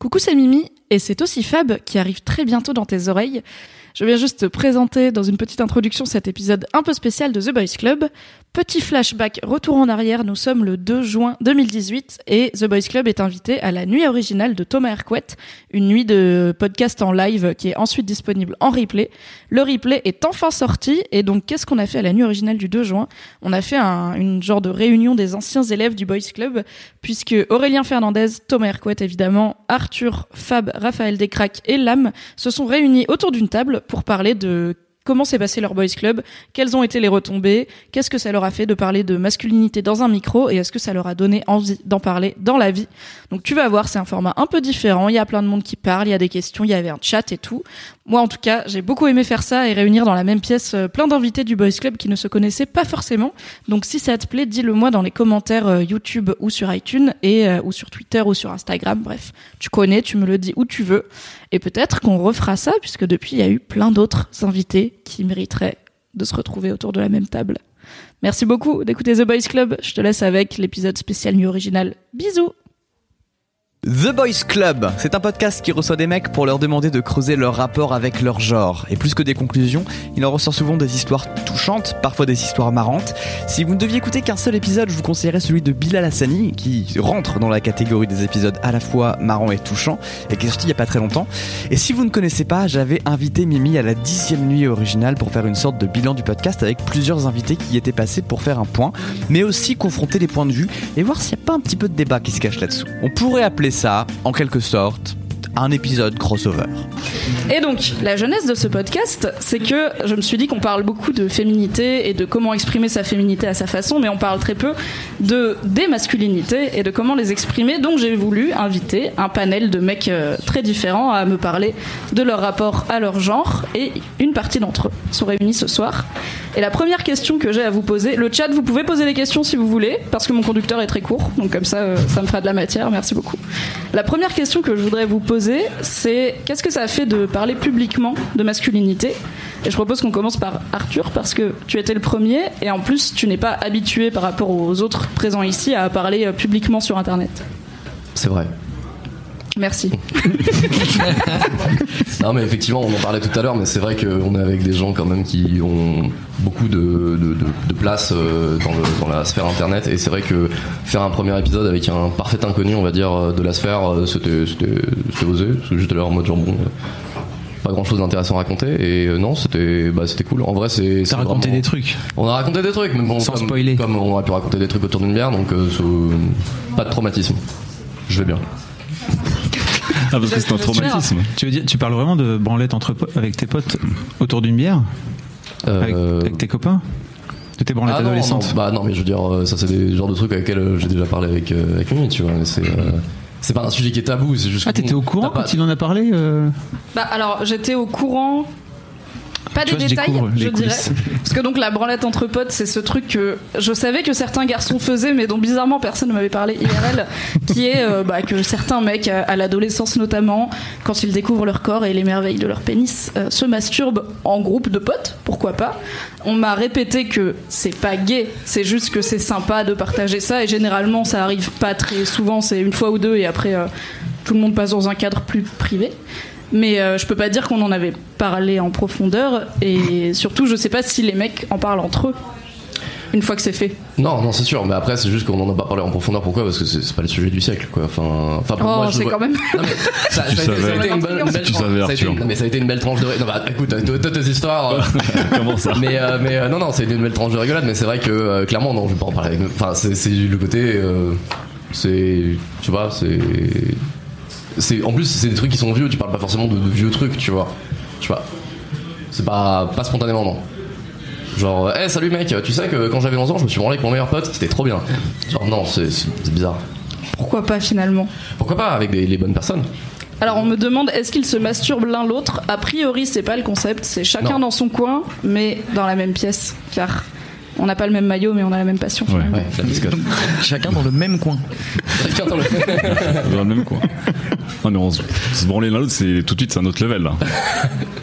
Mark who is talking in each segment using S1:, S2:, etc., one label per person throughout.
S1: Coucou, c'est Mimi, et c'est aussi Fab qui arrive très bientôt dans tes oreilles. Je viens juste te présenter dans une petite introduction cet épisode un peu spécial de The Boys Club. Petit flashback, retour en arrière, nous sommes le 2 juin 2018 et The Boys Club est invité à la nuit originale de Thomas Hercouet, une nuit de podcast en live qui est ensuite disponible en replay. Le replay est enfin sorti et donc qu'est-ce qu'on a fait à la nuit originale du 2 juin? On a fait un, une genre de réunion des anciens élèves du Boys Club puisque Aurélien Fernandez, Thomas Hercouet évidemment, Arthur, Fab, Raphaël Descraques et Lam se sont réunis autour d'une table pour parler de comment s'est passé leur boys club, quelles ont été les retombées, qu'est-ce que ça leur a fait de parler de masculinité dans un micro et est-ce que ça leur a donné envie d'en parler dans la vie? Donc tu vas voir, c'est un format un peu différent, il y a plein de monde qui parle, il y a des questions, il y avait un chat et tout. Moi en tout cas, j'ai beaucoup aimé faire ça et réunir dans la même pièce euh, plein d'invités du boys club qui ne se connaissaient pas forcément. Donc si ça te plaît, dis-le moi dans les commentaires euh, YouTube ou sur iTunes et euh, ou sur Twitter ou sur Instagram, bref, tu connais, tu me le dis où tu veux. Et peut-être qu'on refera ça, puisque depuis, il y a eu plein d'autres invités qui mériteraient de se retrouver autour de la même table. Merci beaucoup d'écouter The Boys Club. Je te laisse avec l'épisode spécial nuit original. Bisous
S2: The Boys Club, c'est un podcast qui reçoit des mecs pour leur demander de creuser leur rapport avec leur genre. Et plus que des conclusions, il en ressort souvent des histoires touchantes, parfois des histoires marrantes. Si vous ne deviez écouter qu'un seul épisode, je vous conseillerais celui de Bilal Hassani, qui rentre dans la catégorie des épisodes à la fois marrants et touchants, et qui est sorti il y a pas très longtemps. Et si vous ne connaissez pas, j'avais invité Mimi à la dixième nuit originale pour faire une sorte de bilan du podcast avec plusieurs invités qui y étaient passés pour faire un point, mais aussi confronter les points de vue et voir s'il n'y a pas un petit peu de débat qui se cache là-dessous. On pourrait appeler ça, en quelque sorte, un épisode crossover.
S1: Et donc, la jeunesse de ce podcast, c'est que je me suis dit qu'on parle beaucoup de féminité et de comment exprimer sa féminité à sa façon, mais on parle très peu de des masculinités et de comment les exprimer. Donc, j'ai voulu inviter un panel de mecs euh, très différents à me parler de leur rapport à leur genre, et une partie d'entre eux sont réunis ce soir. Et la première question que j'ai à vous poser, le chat, vous pouvez poser des questions si vous voulez, parce que mon conducteur est très court, donc comme ça, euh, ça me fera de la matière. Merci beaucoup. La première question que je voudrais vous poser, c'est qu'est-ce que ça fait de parler publiquement de masculinité? Et je propose qu'on commence par Arthur, parce que tu étais le premier, et en plus, tu n'es pas habitué par rapport aux autres présents ici à parler euh, publiquement sur Internet.
S3: C'est vrai.
S1: Merci.
S3: Non mais effectivement on en parlait tout à l'heure mais c'est vrai qu'on est avec des gens quand même qui ont beaucoup de, de, de- de place euh, dans, le- dans la sphère internet et c'est vrai que faire un premier épisode avec un parfait inconnu on va dire euh, de la sphère euh, c'était osé parce que juste là en mode genre bon pas grand chose d'intéressant à raconter et euh, non c'était bah, c'était cool en vrai c'est
S4: T'as raconté
S3: vraiment-
S4: des trucs.
S3: on a raconté des trucs mais bon
S4: Sans
S3: comme,
S4: spoiler.
S3: comme on a pu raconter des trucs autour d'une bière donc euh, pas de traumatisme je vais bien
S4: Ah, parce que c'est un traumatisme. Tu veux dire, tu parles vraiment de branlette entre avec tes potes autour d'une bière avec,
S3: Euh,
S4: avec tes copains De tes branlettes
S3: Ah non,
S4: adolescentes
S3: non, bah non, mais je veux dire, euh, ça c'est des genres de trucs avec lesquels euh, j'ai déjà parlé avec, avec Mimi, tu vois. mais C'est euh, c'est pas un sujet qui est tabou, c'est juste.
S4: Ah,
S3: que
S4: t'étais au courant
S3: pas-
S4: quand il en a parlé euh
S1: Bah alors j'étais au courant. Pas
S4: Tu
S1: des
S4: vois,
S1: détails, je dirais. Parce que donc la branlette entre potes, c'est ce truc que je savais que certains garçons faisaient, mais dont bizarrement personne ne m'avait parlé IRL, qui est euh, bah, que certains mecs, à, à l'adolescence notamment, quand ils découvrent leur corps et les merveilles de leur pénis, euh, se masturbent en groupe de potes, pourquoi pas. On m'a répété que c'est pas gay, c'est juste que c'est sympa de partager ça, et généralement ça arrive pas très souvent, c'est une fois ou deux, et après euh, tout le monde passe dans un cadre plus privé. Mais euh, je peux pas dire qu'on en avait parlé en profondeur et surtout je sais pas si les mecs en parlent entre eux une fois que c'est fait.
S3: Non, non, c'est sûr, mais après, c'est juste qu'on en a pas parlé en profondeur. Pourquoi? Parce que c'est c'est pas le sujet du siècle, quoi. Enfin, enfin pour
S1: Oh,
S3: moi, je
S1: c'est
S3: vois-
S1: quand même.
S3: Non, mais ça,
S5: Tu
S3: ça a été, ça a
S5: savais.
S3: été une belle
S5: Tu
S3: tranche-
S5: savais,
S3: ça a été
S5: Arthur.
S3: une- non, mais ça a été une belle tranche de. Non, bah écoute, t'as t'as tes histoires. euh,
S5: Comment ça?
S3: Mais euh, mais euh, non, non, c'est une belle tranche de rigolade, mais c'est vrai que euh, clairement, non, je vais pas en parler. avec- Enfin, c'est c'est le côté. euh, c'est. Tu vois, c'est. C'est En plus, c'est des trucs qui sont vieux, tu parles pas forcément de, de vieux trucs, tu vois. Tu vois. C'est pas, pas spontanément, non. Genre, hé salut mec, tu sais que quand j'avais 11 ans, je me suis branlé avec mon meilleur pote, c'était trop bien. Genre, non, c'est c'est- c'est bizarre.
S1: Pourquoi pas finalement
S3: Pourquoi pas avec des, les bonnes personnes
S1: Alors on me demande est-ce qu'ils se masturbent l'un l'autre? A priori c'est pas le concept, c'est chacun
S3: Non.
S1: dans son coin, mais dans la même pièce, car on n'a pas le même maillot, mais on a la même passion.
S4: Ouais.
S1: finalement.
S3: Ouais, la biscotte.
S2: Chacun dans le même coin.
S3: Chacun dans le-
S4: Dans le même coin. Non mais on se, se branler l'un l'autre, c'est tout de suite c'est un autre level là.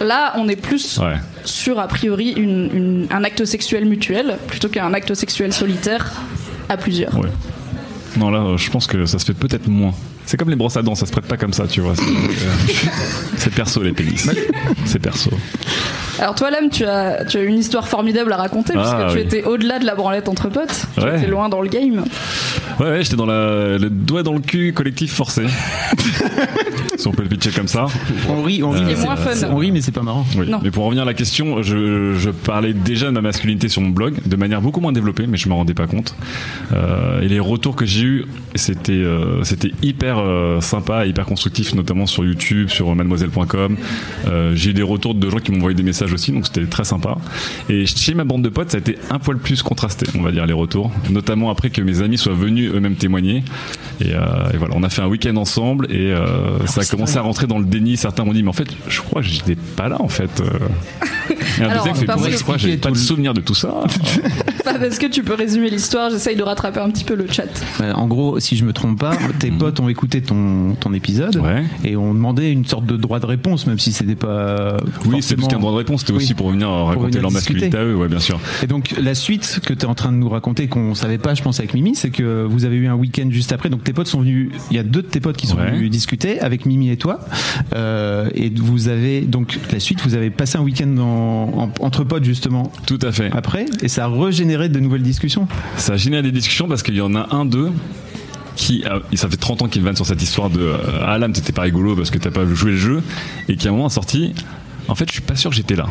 S1: Là on est plus
S4: Ouais.
S1: sur a priori une- une- un acte sexuel mutuel plutôt qu'un acte sexuel solitaire à plusieurs.
S4: Ouais. Non là, euh, je pense que ça se fait peut-être moins. C'est comme les brosses à dents, ça se prête pas comme ça, tu vois. C'est euh, c'est perso les pénis. C'est perso.
S1: Alors toi Lame, tu as, tu as une histoire formidable à raconter
S4: Ah,
S1: puisque tu étais au-delà de la branlette entre potes, tu
S4: Ouais.
S1: étais loin dans le game.
S4: Ouais, ouais, j'étais dans la, le doigt dans le cul collectif forcé. si on peut le pitcher comme ça.
S5: On rit, on rit,
S4: Euh,
S5: mais
S1: C'est moins
S5: c'est-
S1: fun.
S5: on rit, mais c'est pas marrant.
S4: Oui.
S1: Non.
S4: Mais pour en revenir à la question, je, je parlais déjà de ma masculinité sur mon blog de manière beaucoup moins développée, mais je me rendais pas compte. Euh, et les retours que j'ai eus, c'était euh, c'était hyper euh, sympa, et hyper constructif, notamment sur YouTube, sur mademoiselle.com. Euh, j'ai eu des retours de gens qui m'ont envoyé des messages aussi, donc c'était très sympa. Et chez ma bande de potes, ça a été un poil plus contrasté, on va dire les retours, notamment après que mes amis soient venus eux-mêmes témoigner. Et, euh, et voilà, on a fait un week-end ensemble et euh, ça a commencé à rentrer dans le déni. Certains m'ont dit, mais en fait, je crois que j'étais pas là en fait. Euh, Et un
S1: Alors,
S4: deuxième fait,
S1: parce
S4: pour je crois que j'avais pas de souvenir de tout ça.
S1: Est-ce que tu peux résumer l'histoire J'essaye de rattraper un petit peu le chat.
S5: En gros, si je me trompe pas, tes potes ont écouté ton, ton épisode
S4: Ouais.
S5: et ont demandé une sorte de droit de réponse, même si c'était pas.
S4: Oui, c'est plus qu'un droit de réponse, c'était
S5: Oui.
S4: aussi pour venir raconter
S5: venir
S4: leur masculinité à eux, ouais, bien sûr.
S5: Et donc la suite que tu es en train de nous raconter, qu'on savait pas, je pense avec Mimi, c'est que vous avez eu un week-end juste après. Donc tes potes sont venus. Il y a deux de tes potes qui sont
S4: Ouais.
S5: venus discuter avec Mimi et toi. Euh, et vous avez donc la suite. Vous avez passé un week-end en- en- entre potes justement
S4: Tout à fait.
S5: après, et ça a régénéré de nouvelles discussions.
S4: Ça a généré des discussions parce qu'il y en a un d'eux qui, a- ça fait 30 ans qu'il vanne sur cette histoire de euh, mais t'étais pas rigolo parce que t'as pas joué le jeu, et qui à un moment a sorti En fait, je suis pas sûr que j'étais là.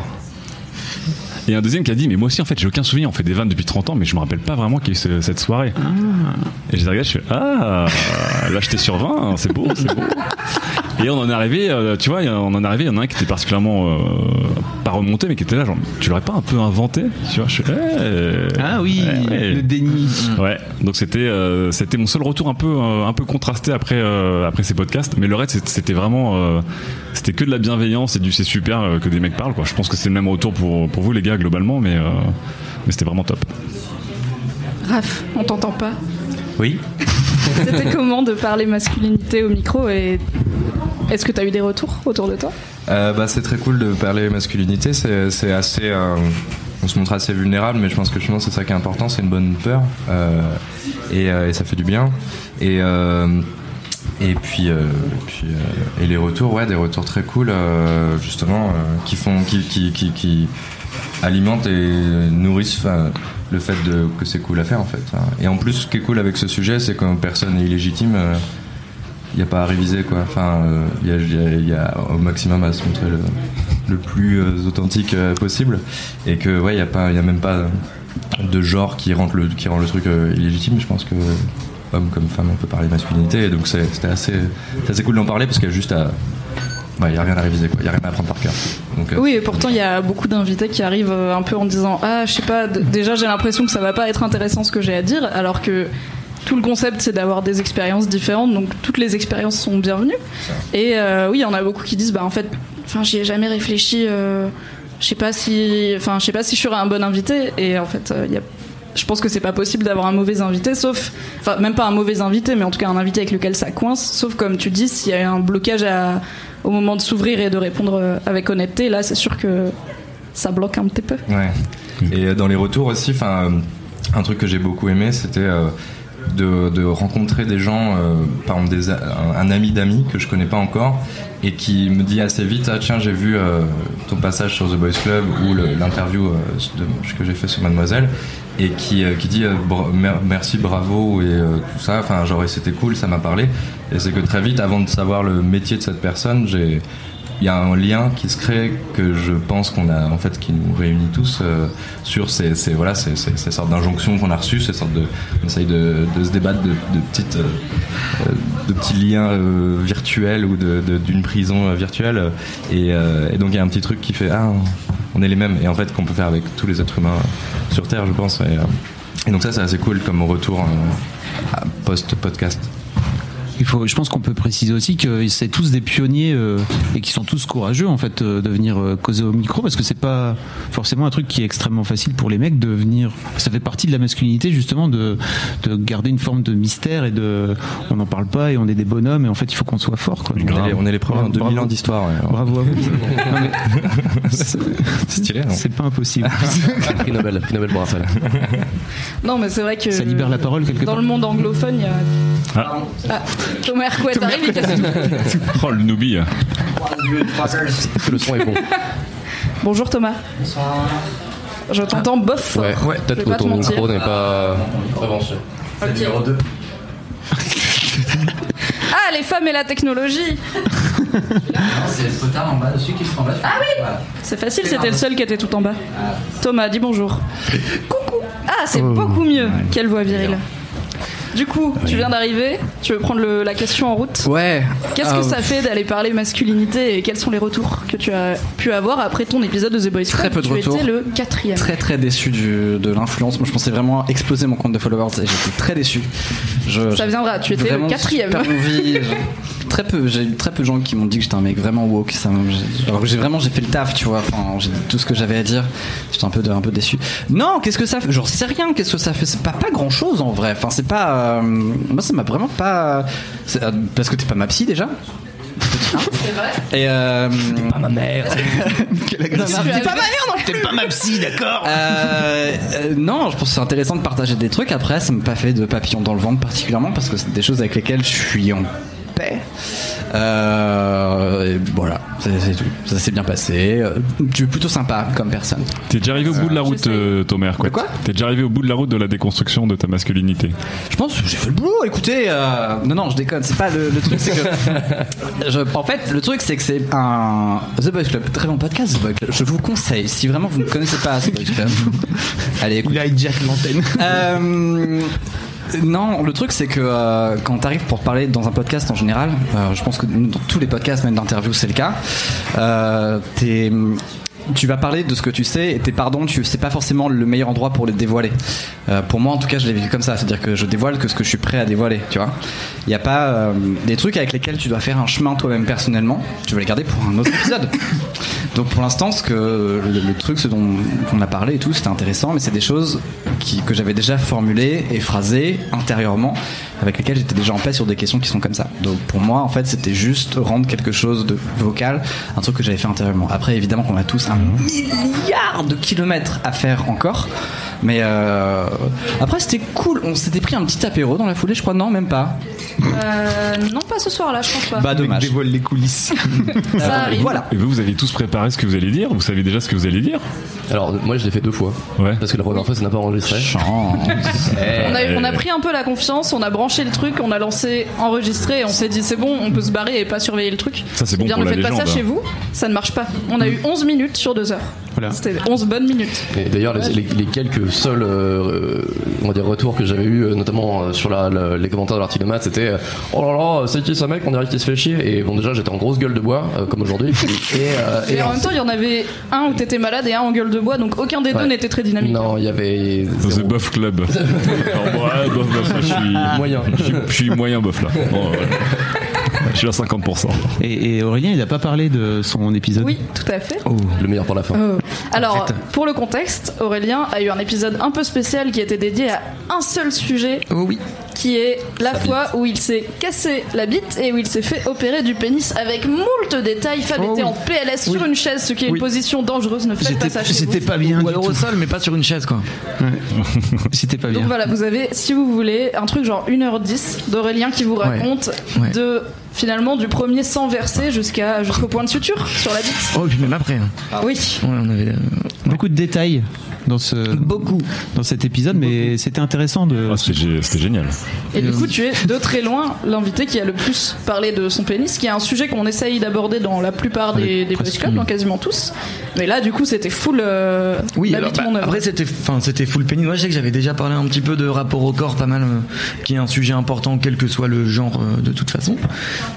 S4: Et un deuxième qui a dit Mais moi aussi, en fait, j'ai aucun souvenir. On fait des vannes depuis 30 ans, mais je me rappelle pas vraiment qu'il y a eu ce- cette soirée. Et j'ai regardé, je fais Ah, là, j'étais sur 20, hein, c'est beau, c'est beau. Et on en est arrivé, euh, tu vois, on en est arrivé, il y en a un qui était particulièrement euh, pas remonté, mais qui était là, genre, tu l'aurais pas un peu inventé Tu vois, je fais Eh,
S5: Ah oui,
S4: ouais, ouais.
S5: le déni.
S4: Ouais, donc c'était euh, c'était mon seul retour un peu euh, un peu contrasté après euh, après ces podcasts, mais le reste c'était- c'était vraiment euh, c'était que de la bienveillance et du c'est super euh, que des mecs parlent quoi. Je pense que c'est le même retour pour pour vous les gars globalement, mais euh, mais c'était vraiment top.
S1: Raph, on t'entend pas.
S6: Oui.
S1: C'était comment de parler masculinité au micro et est-ce que tu as eu des retours autour de toi?
S6: Euh, bah, c'est très cool de parler masculinité. C'est c'est assez. euh, on se montre assez vulnérable, mais je pense que justement c'est ça qui est important. C'est une bonne peur euh, et, euh, et ça fait du bien. Et euh, et puis, euh, euh, et les retours, ouais, des retours très cool, euh, justement, qui font, qui, qui, qui, qui alimentent et nourrissent le fait de, que c'est cool à faire en fait. hein. Et en plus, ce qui est cool avec ce sujet, c'est quand personne n'est illégitime. il n'y a pas à réviser quoi. Enfin, il y, a, au maximum à se montrer le, plus authentique possible et que ouais, il y a a même pas de genre qui rend le qui rend le truc illégitime. Je pense que homme comme femme, on peut parler masculinité et donc c'était assez, assez cool d'en parler parce qu'il y a juste à Ouais, il n'y a rien à réviser, quoi. Il n'y a rien à apprendre par cœur. Donc, euh,
S1: Oui, et pourtant il y a beaucoup d'invités qui arrivent euh, un peu en disant ah je sais pas, déjà j'ai l'impression que ça va pas être intéressant ce que j'ai à dire, alors que tout le concept c'est d'avoir des expériences différentes, donc toutes les expériences sont bienvenues. Et euh, oui, il y en a beaucoup qui disent bah en fait, j'y ai jamais réfléchi, euh, je sais pas si, enfin je sais pas si je serais un bon invité, et en fait euh, il y a je pense que c'est pas possible d'avoir un mauvais invité, sauf, enfin même pas un mauvais invité, mais en tout cas un invité avec lequel ça coince, sauf comme tu dis, s'il y a un blocage au moment de s'ouvrir et de répondre euh, avec honnêteté, là c'est sûr que ça bloque un petit peu.
S6: Ouais. Et euh, dans les retours aussi, enfin, un truc que j'ai beaucoup aimé, c'était euh, de, rencontrer des gens, euh, par exemple des, un, ami d'amis que je connais pas encore, et qui me dit assez vite, ah tiens, j'ai vu euh, ton passage sur The Boys Club ou l'interview euh, que j'ai fait sur Mademoiselle, et qui, qui dit merci, bravo et tout ça. Enfin, genre, c'était cool, ça m'a parlé. Et c'est que très vite, avant de savoir le métier de cette personne, j'ai il y a un lien qui se crée que je pense qu'on a en fait qui nous réunit tous euh, sur ces, voilà ces, sortes d'injonctions qu'on a reçues ces sortes de on essaye de, se débattre de, petites euh, de petits liens euh, virtuels ou de- d'une prison virtuelle. Et, donc il y a un petit truc qui fait ah on est les mêmes. Et en fait qu'on peut faire avec tous les êtres humains sur terre je pense. Et, donc ça c'est assez cool comme retour post podcast
S5: Il faut, je pense qu'on peut préciser aussi que c'est tous des pionniers euh, et qui sont tous courageux en fait euh, de venir euh, causer au micro parce que c'est pas forcément un truc qui est extrêmement facile pour les mecs de venir. Ça fait partie de la masculinité justement de, de garder une forme de mystère et de on n'en parle pas et on est des bonhommes et en fait il faut qu'on soit fort quoi. Donc,
S6: On est les- on est les premiers en
S5: bravo.
S6: 2000 ans d'histoire. ouais.
S5: Bravo à vous. C'est-
S6: stylé,
S5: C'est pas impossible.
S3: Prix Nobel, prix Nobel pour Raphaël.
S1: Non, mais c'est vrai que.
S5: Ça libère la parole quelque
S1: Dans
S5: part.
S1: le monde anglophone, il y a.
S4: Ah.
S1: Ah, Thomas Hercouet arrive, il casse tout.
S4: Oh, le noobie.
S3: Le son est bon
S1: Bonjour Thomas. Je t'entends bof.
S3: Ouais,
S1: Je vais
S3: peut-être que ton micro n'est pas pas branché.
S1: Ah, les femmes et la technologie
S7: C'est le potard en bas, dessus qui se en bas.
S1: Ah oui C'est facile, c'était le seul qui était tout en bas. Thomas, dis bonjour. Coucou Ah, c'est beaucoup mieux Quelle voix virile. Du coup, tu viens d'arriver, tu veux prendre le- la question en route
S7: Ouais.
S1: Qu'est-ce que
S7: Euh,
S1: ça fait d'aller parler masculinité et quels sont les retours que tu as pu avoir après ton épisode de The Boys
S7: Très
S1: Club
S7: peu de
S1: Tu
S7: retours.
S1: étais le quatrième.
S7: Très très déçu du- de l'influence. Moi je pensais vraiment exploser mon compte de followers et j'étais très déçu. Je,
S1: Ça viendra, tu étais le quatrième.
S7: envie. Très peu, j'ai eu très peu de gens qui m'ont dit que j'étais un mec vraiment woke. Ça, alors que j'ai vraiment j'ai fait le taf, tu vois. Enfin, j'ai dit tout ce que j'avais à dire. J'étais un peu de- un peu déçu. Non, qu'est-ce que ça fait? J'en sais rien. Qu'est-ce que ça fait? C'est pas pas grand chose en vrai. Enfin, c'est pas. Euh, moi, ça m'a vraiment pas. euh, parce que t'es pas ma psy déjà.
S1: C'est vrai
S7: Et euh,
S3: Pas ma mère.
S7: T'es pas ma mère non T'es pas ma psy, d'accord euh, euh, Non, je pense que c'est intéressant de partager des trucs. Après, ça m'a pas fait de papillon dans le ventre particulièrement parce que c'est des choses avec lesquelles je suis en paix. Euh, et voilà, c'est c'est tout. Ça s'est bien passé. Euh, Tu es plutôt sympa comme personne.
S4: T'es déjà arrivé au bout de la route, euh, Thomas
S7: quoi?
S4: T'es déjà arrivé au bout de la route de la déconstruction de ta masculinité?
S7: Je pense que j'ai fait le boulot. Écoutez, euh, non, non, je déconne. C'est pas le, le truc, c'est que. je- en fait, le truc, c'est que c'est un The Boys Club, très bon podcast. The Boys Club. Je vous conseille, si vraiment vous ne connaissez pas The Boys Club, allez écoutez.
S5: Il a hijack l'antenne.
S7: Euh, non, le truc c'est que euh, quand t'arrives pour parler dans un podcast en général, euh, je pense que dans tous les podcasts, même d'interview, c'est le cas. Euh, t'es- tu vas parler de ce que tu sais et tes pardons, tu c'est pas forcément le meilleur endroit pour les dévoiler. Euh, pour moi, en tout cas, je l'ai vécu comme ça, c'est-à-dire que je dévoile que ce que je suis prêt à dévoiler, tu vois. Il y a pas euh, des trucs avec lesquels tu dois faire un chemin toi-même personnellement. Tu vas les garder pour un autre épisode. Donc pour l'instant, ce que le, le truc, ce dont on a parlé et tout, c'était intéressant, mais c'est des choses qui, que j'avais déjà formulées et phrasées intérieurement, avec lesquelles j'étais déjà en paix sur des questions qui sont comme ça. Donc pour moi, en fait, c'était juste rendre quelque chose de vocal, un truc que j'avais fait intérieurement. Après, évidemment qu'on a tous un milliard de kilomètres à faire encore, mais euh, après c'était cool. On s'était pris un petit apéro dans la foulée, je crois, non, même pas.
S1: Euh, non, pas ce soir-là, je pense pas.
S7: Bah dommage.
S5: dévoile les coulisses.
S1: ça arrive.
S7: Voilà.
S4: Et vous, vous avez tous préparé ce que vous allez dire? Vous savez déjà ce que vous allez dire?
S3: Alors, moi, je l'ai fait deux fois.
S4: Ouais.
S3: Parce que la première fois, ça n'a pas enregistré.
S7: Chance.
S1: On a, on a pris un peu la confiance, on a branché le truc, on a lancé enregistrer, et on s'est dit c'est bon, on peut se barrer et pas surveiller le truc.
S4: Ça, c'est bon
S1: bien,
S4: pour
S1: ne
S4: la
S1: faites pas ça chez vous, ça ne marche pas. On a eu 11 minutes sur 2 heures.
S5: Voilà.
S1: C'était 11 bonnes minutes.
S3: Et d'ailleurs, les, les- les quelques seuls euh, on va dire, retours que j'avais eu, notamment euh, sur la, la- les commentaires de l'article de maths, c'était euh, Oh là là, c'est qui ce mec? On dirait qu'il se fait chier. Et bon, déjà, j'étais en grosse gueule de bois, euh, comme aujourd'hui. Et, euh,
S1: Et en même temps, il y en avait un où t'étais malade et un en gueule de bois, donc aucun des deux n'était très dynamique.
S3: Non, il y avait.
S4: The. Buff Club. Alors, ouais, bof, bof, je suis
S3: Moyen.
S4: Je suis, je suis moyen bof là. Bon, ouais. Je suis à 50%.
S5: Et, et Aurélien, il n'a pas parlé de son épisode.
S1: Oui, tout à fait.
S3: Le meilleur pour la fin.
S1: Oh. Alors, pour le contexte, Aurélien a eu un épisode un peu spécial qui était dédié à un seul sujet,
S7: Oh oui.
S1: qui est la fois où il s'est cassé la bite et où il s'est fait opérer du pénis avec moult détails. Fab
S7: Oh
S1: était
S7: oui.
S1: en PLS sur une chaise, ce qui est
S7: Oui.
S1: une position dangereuse. Ne faites pas ça chez vous.
S5: C'était pas bien.
S7: Ou alors au sol, mais pas sur une chaise, quoi.
S5: C'était pas bien.
S1: Donc voilà, vous avez, si vous voulez, un truc genre 1h10 d'Aurélien qui vous raconte
S7: Ouais.
S1: de finalement du premier sang versé jusqu'à jusqu'au point de suture sur la bite.
S7: Oh, et puis même après. hein.
S1: Ah oui.
S7: Ouais, on avait. euh,
S5: Beaucoup de détails dans ce
S7: Beaucoup.
S5: dans cet épisode, mais c'était intéressant de.
S4: Ah, c'était gé- c'était génial.
S1: Et du coup, tu es de très loin l'invité qui a le plus parlé de son pénis, qui est un sujet qu'on essaye d'aborder dans la plupart des, des boys
S5: presque.
S1: clubs, dans quasiment tous. Mais là, du coup, c'était full. Euh,
S8: Oui, alors, bah, après c'était, enfin c'était full pénis. Moi je sais que j'avais déjà parlé un petit peu de rapport au corps, pas mal, euh, qui est un sujet important, quel que soit le genre euh, de toute façon,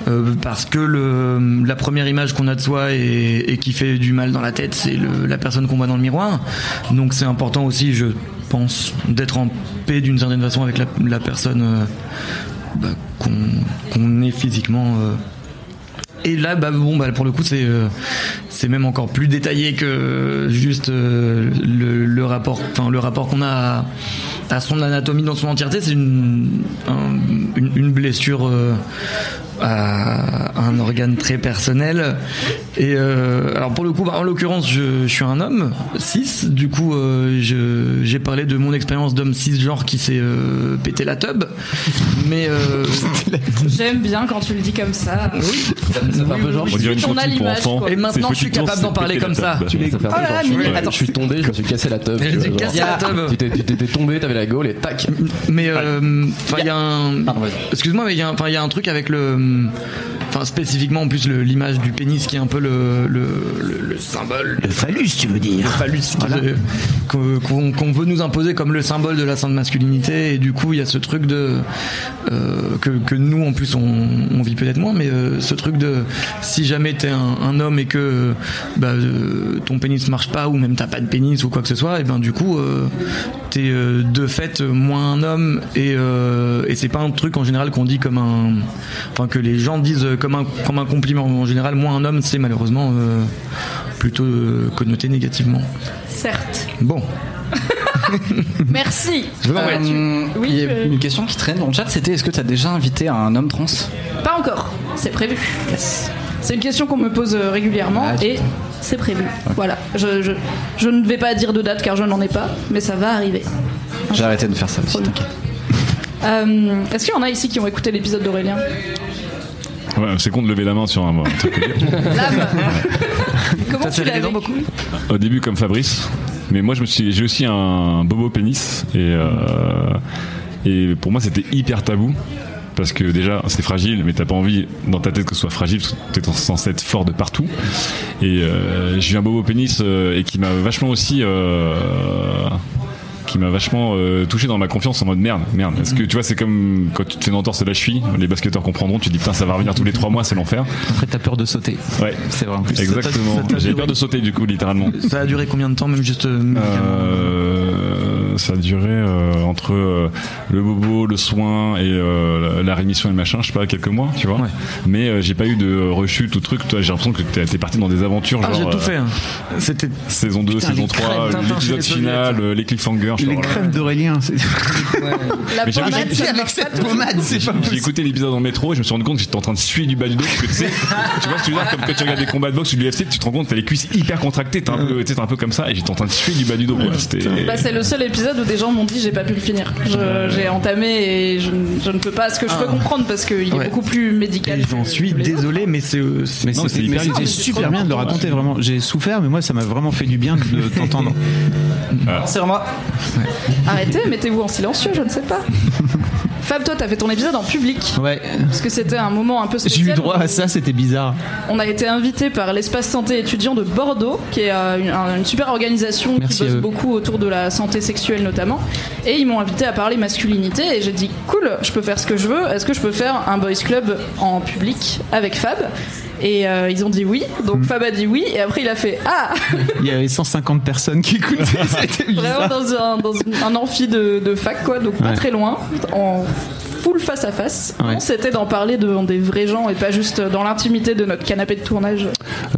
S8: Euh, parce que le, la première image qu'on a de soi et, et qui fait du mal dans la tête, c'est la personne qu'on voit dans le miroir. Donc c'est important aussi, je pense, d'être en paix d'une certaine façon avec la, personne. euh, bah, qu'on est physiquement. euh. Et là, bah, bon, bah, pour le coup, c'est euh, c'est même encore plus détaillé que juste le, rapport, le rapport qu'on a à, son anatomie dans son entièreté. C'est une, un- une une blessure à un organe très personnel. Et euh, alors pour le coup, bah, en l'occurrence, je, je suis un homme cis. Du coup, euh, j'ai parlé de mon expérience d'homme cisgenre qui s'est euh, pété la tub. Mais euh,
S1: J'aime bien quand tu le dis comme ça.
S3: Ça fait un peu genre.
S4: Dirait une
S1: On
S4: pour enfants.
S8: Et maintenant, je suis capable d'en parler comme ça.
S3: Ça un peu
S1: Oh là
S3: genre, je suis-
S1: attends.
S3: Je suis tombé, je me suis cassé la tub.
S8: Elle
S3: tu genre. Tu t'es- tu t'étais tombé, t'avais la gaule et tac.
S8: Mais euh, enfin, il y a un. Excuse-moi, mais il y a, un- enfin, il y a un truc avec le. Enfin, spécifiquement en plus l'image du pénis qui est un peu le le, le, le symbole.
S5: Le phallus, tu veux dire.
S8: Le phallus que- qu'on veut nous imposer comme le symbole de la sainte masculinité. Et du coup il y a ce truc de euh, que, que nous en plus on, on vit peut-être moins mais euh, ce truc de si jamais t'es un, un homme et que bah, euh, ton pénis marche pas ou même t'as pas de pénis ou quoi que ce soit et ben du coup euh, t'es euh, de fait moins un homme. Et, euh, et c'est pas un truc en général qu'on dit comme un enfin que les gens disent comme un comme un compliment en général moins un homme c'est malheureusement euh, plutôt euh, connoté négativement
S1: Certes.
S8: bon
S1: Merci.
S8: Je.
S1: Euh,
S7: Euh,
S1: oui,
S7: il y a
S1: euh,
S7: une question qui traîne dans le chat, c'était est-ce que tu as déjà invité un homme trans?
S1: Pas encore. C'est prévu. C'est une question qu'on me pose euh, régulièrement
S7: Ah,
S1: et c'est prévu. Voilà. Je, je, je ne vais pas dire de date car je n'en ai pas, mais ça va arriver.
S7: J'ai arrêté de faire ça aussi, t'inquiète.
S1: Euh, Est-ce qu'il y en a ici qui ont écouté l'épisode d'Aurélien?
S4: Ouais, c'est con de lever la main sur un, un truc.
S1: Comment
S8: Ça
S1: tu l'as vécu
S4: Au début comme Fabrice, mais moi je me suis, j'ai aussi un bobo pénis et euh, et pour moi c'était hyper tabou parce que déjà c'est fragile, mais t'as pas envie dans ta tête que ce soit fragile, parce que t'es censé être fort de partout. Et euh, j'ai eu un bobo pénis euh, et qui m'a vachement aussi euh, qui m'a vachement euh, touché dans ma confiance en mode merde, merde. Est-ce que tu vois, c'est comme quand tu te fais une entorse de la cheville, les basketteurs comprendront, tu te dis putain, ça va revenir tous les trois mois, c'est l'enfer.
S5: Après, t'as peur de sauter.
S4: Ouais,
S5: C'est vrai en plus.
S4: exactement. J'ai peur de sauter du coup, littéralement.
S8: Ça a duré combien de temps, même juste Euh,
S4: ça a duré euh, entre euh, le bobo, le soin et euh, la, la rémission et le machin, je sais pas, quelques mois, tu vois.
S8: Ouais.
S4: Mais euh, j'ai pas eu de rechute ou truc. Toi, j'ai l'impression que t'es t'es parti dans des aventures.
S8: Ah,
S4: genre,
S8: j'ai tout fait. hein. C'était
S4: Saison 2,
S8: Putain,
S4: saison
S8: les
S4: 3,
S8: crèmes, Tintin chez
S4: l'épisode final, les cliffhangers.
S5: Les crèmes d'Aurélien. c'est-
S1: La
S4: Mais j'ai-
S1: pommade, marche pas toujours.
S4: J'ai écouté l'épisode en métro et je me suis rendu compte que j'étais en train de suer du bas du dos que tu sais, tu vois ce que je veux dire, comme quand tu regardes des combats de boxe ou de l'UFC, tu te rends compte que t'as les cuisses hyper contractées, t'es un peu, t'es un peu comme ça et j'étais en train de suer du bas du dos.
S1: Bah, c'est le seul épisode où des gens m'ont dit j'ai pas pu le finir. J'ai entamé et je, ne- je ne peux pas. Ce que je peux comprendre parce qu'il est
S8: Ouais.
S1: beaucoup plus médical.
S8: J'en suis désolé, mais c'est. euh,
S5: c'était super bien de le raconter vraiment. J'ai souffert, mais moi ça m'a vraiment fait du bien de t'entendre.
S7: C'est moi.
S1: Arrêtez, mettez-vous en silencieux, je ne sais pas. Fab, toi, t'as fait ton épisode en public.
S5: Ouais,
S1: Parce que c'était un moment un peu
S5: j'ai
S1: spécial.
S5: eu droit à ça, c'était bizarre.
S1: On a été invité par l'espace santé étudiant de Bordeaux, qui est euh, une, un- une super organisation
S5: Merci
S1: qui bosse beaucoup autour de la santé sexuelle notamment. Et ils m'ont invité à parler masculinité et j'ai dit cool, je peux faire ce que je veux. Est-ce que je peux faire un boys club en public avec Fab? Et euh, ils ont dit oui. Donc Fab a dit oui. Et après il a fait ah!
S5: Il y avait 150 personnes qui écoutaient, c'était
S1: vraiment dans un, dans un amphi de, de fac quoi, donc pas
S5: Ouais.
S1: très loin, en full face à face.
S5: Ouais.
S1: C'était d'en parler devant des vrais gens et pas juste dans l'intimité de notre canapé de tournage.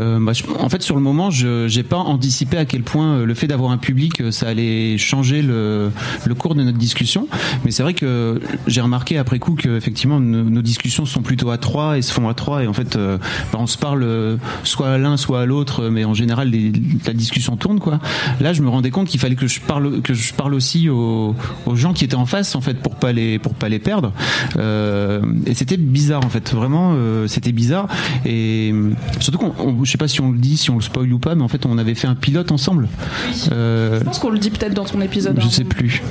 S5: Euh, bah, je- en fait, sur le moment, je j'ai pas anticipé à quel point euh, le fait d'avoir un public, euh, ça allait changer le, le cours de notre discussion. Mais c'est vrai que j'ai remarqué après coup que effectivement nos, nos discussions sont plutôt à trois et se font à trois et en fait, euh, bah, on se parle soit à l'un, soit à l'autre, mais en général, les- la discussion tourne quoi. Là, je me rendais compte qu'il fallait que je parle que je parle aussi aux, aux gens qui étaient en face en fait pour pas les pour pas les perdre. Euh, et c'était bizarre en fait, vraiment, euh, c'était bizarre. Et euh, surtout qu'on, on- je sais pas si on le dit, si on le spoil ou pas, mais en fait, on avait fait un pilote ensemble.
S1: Je pense qu'on le dit peut-être dans ton épisode.
S5: je
S1: hein.
S5: sais plus.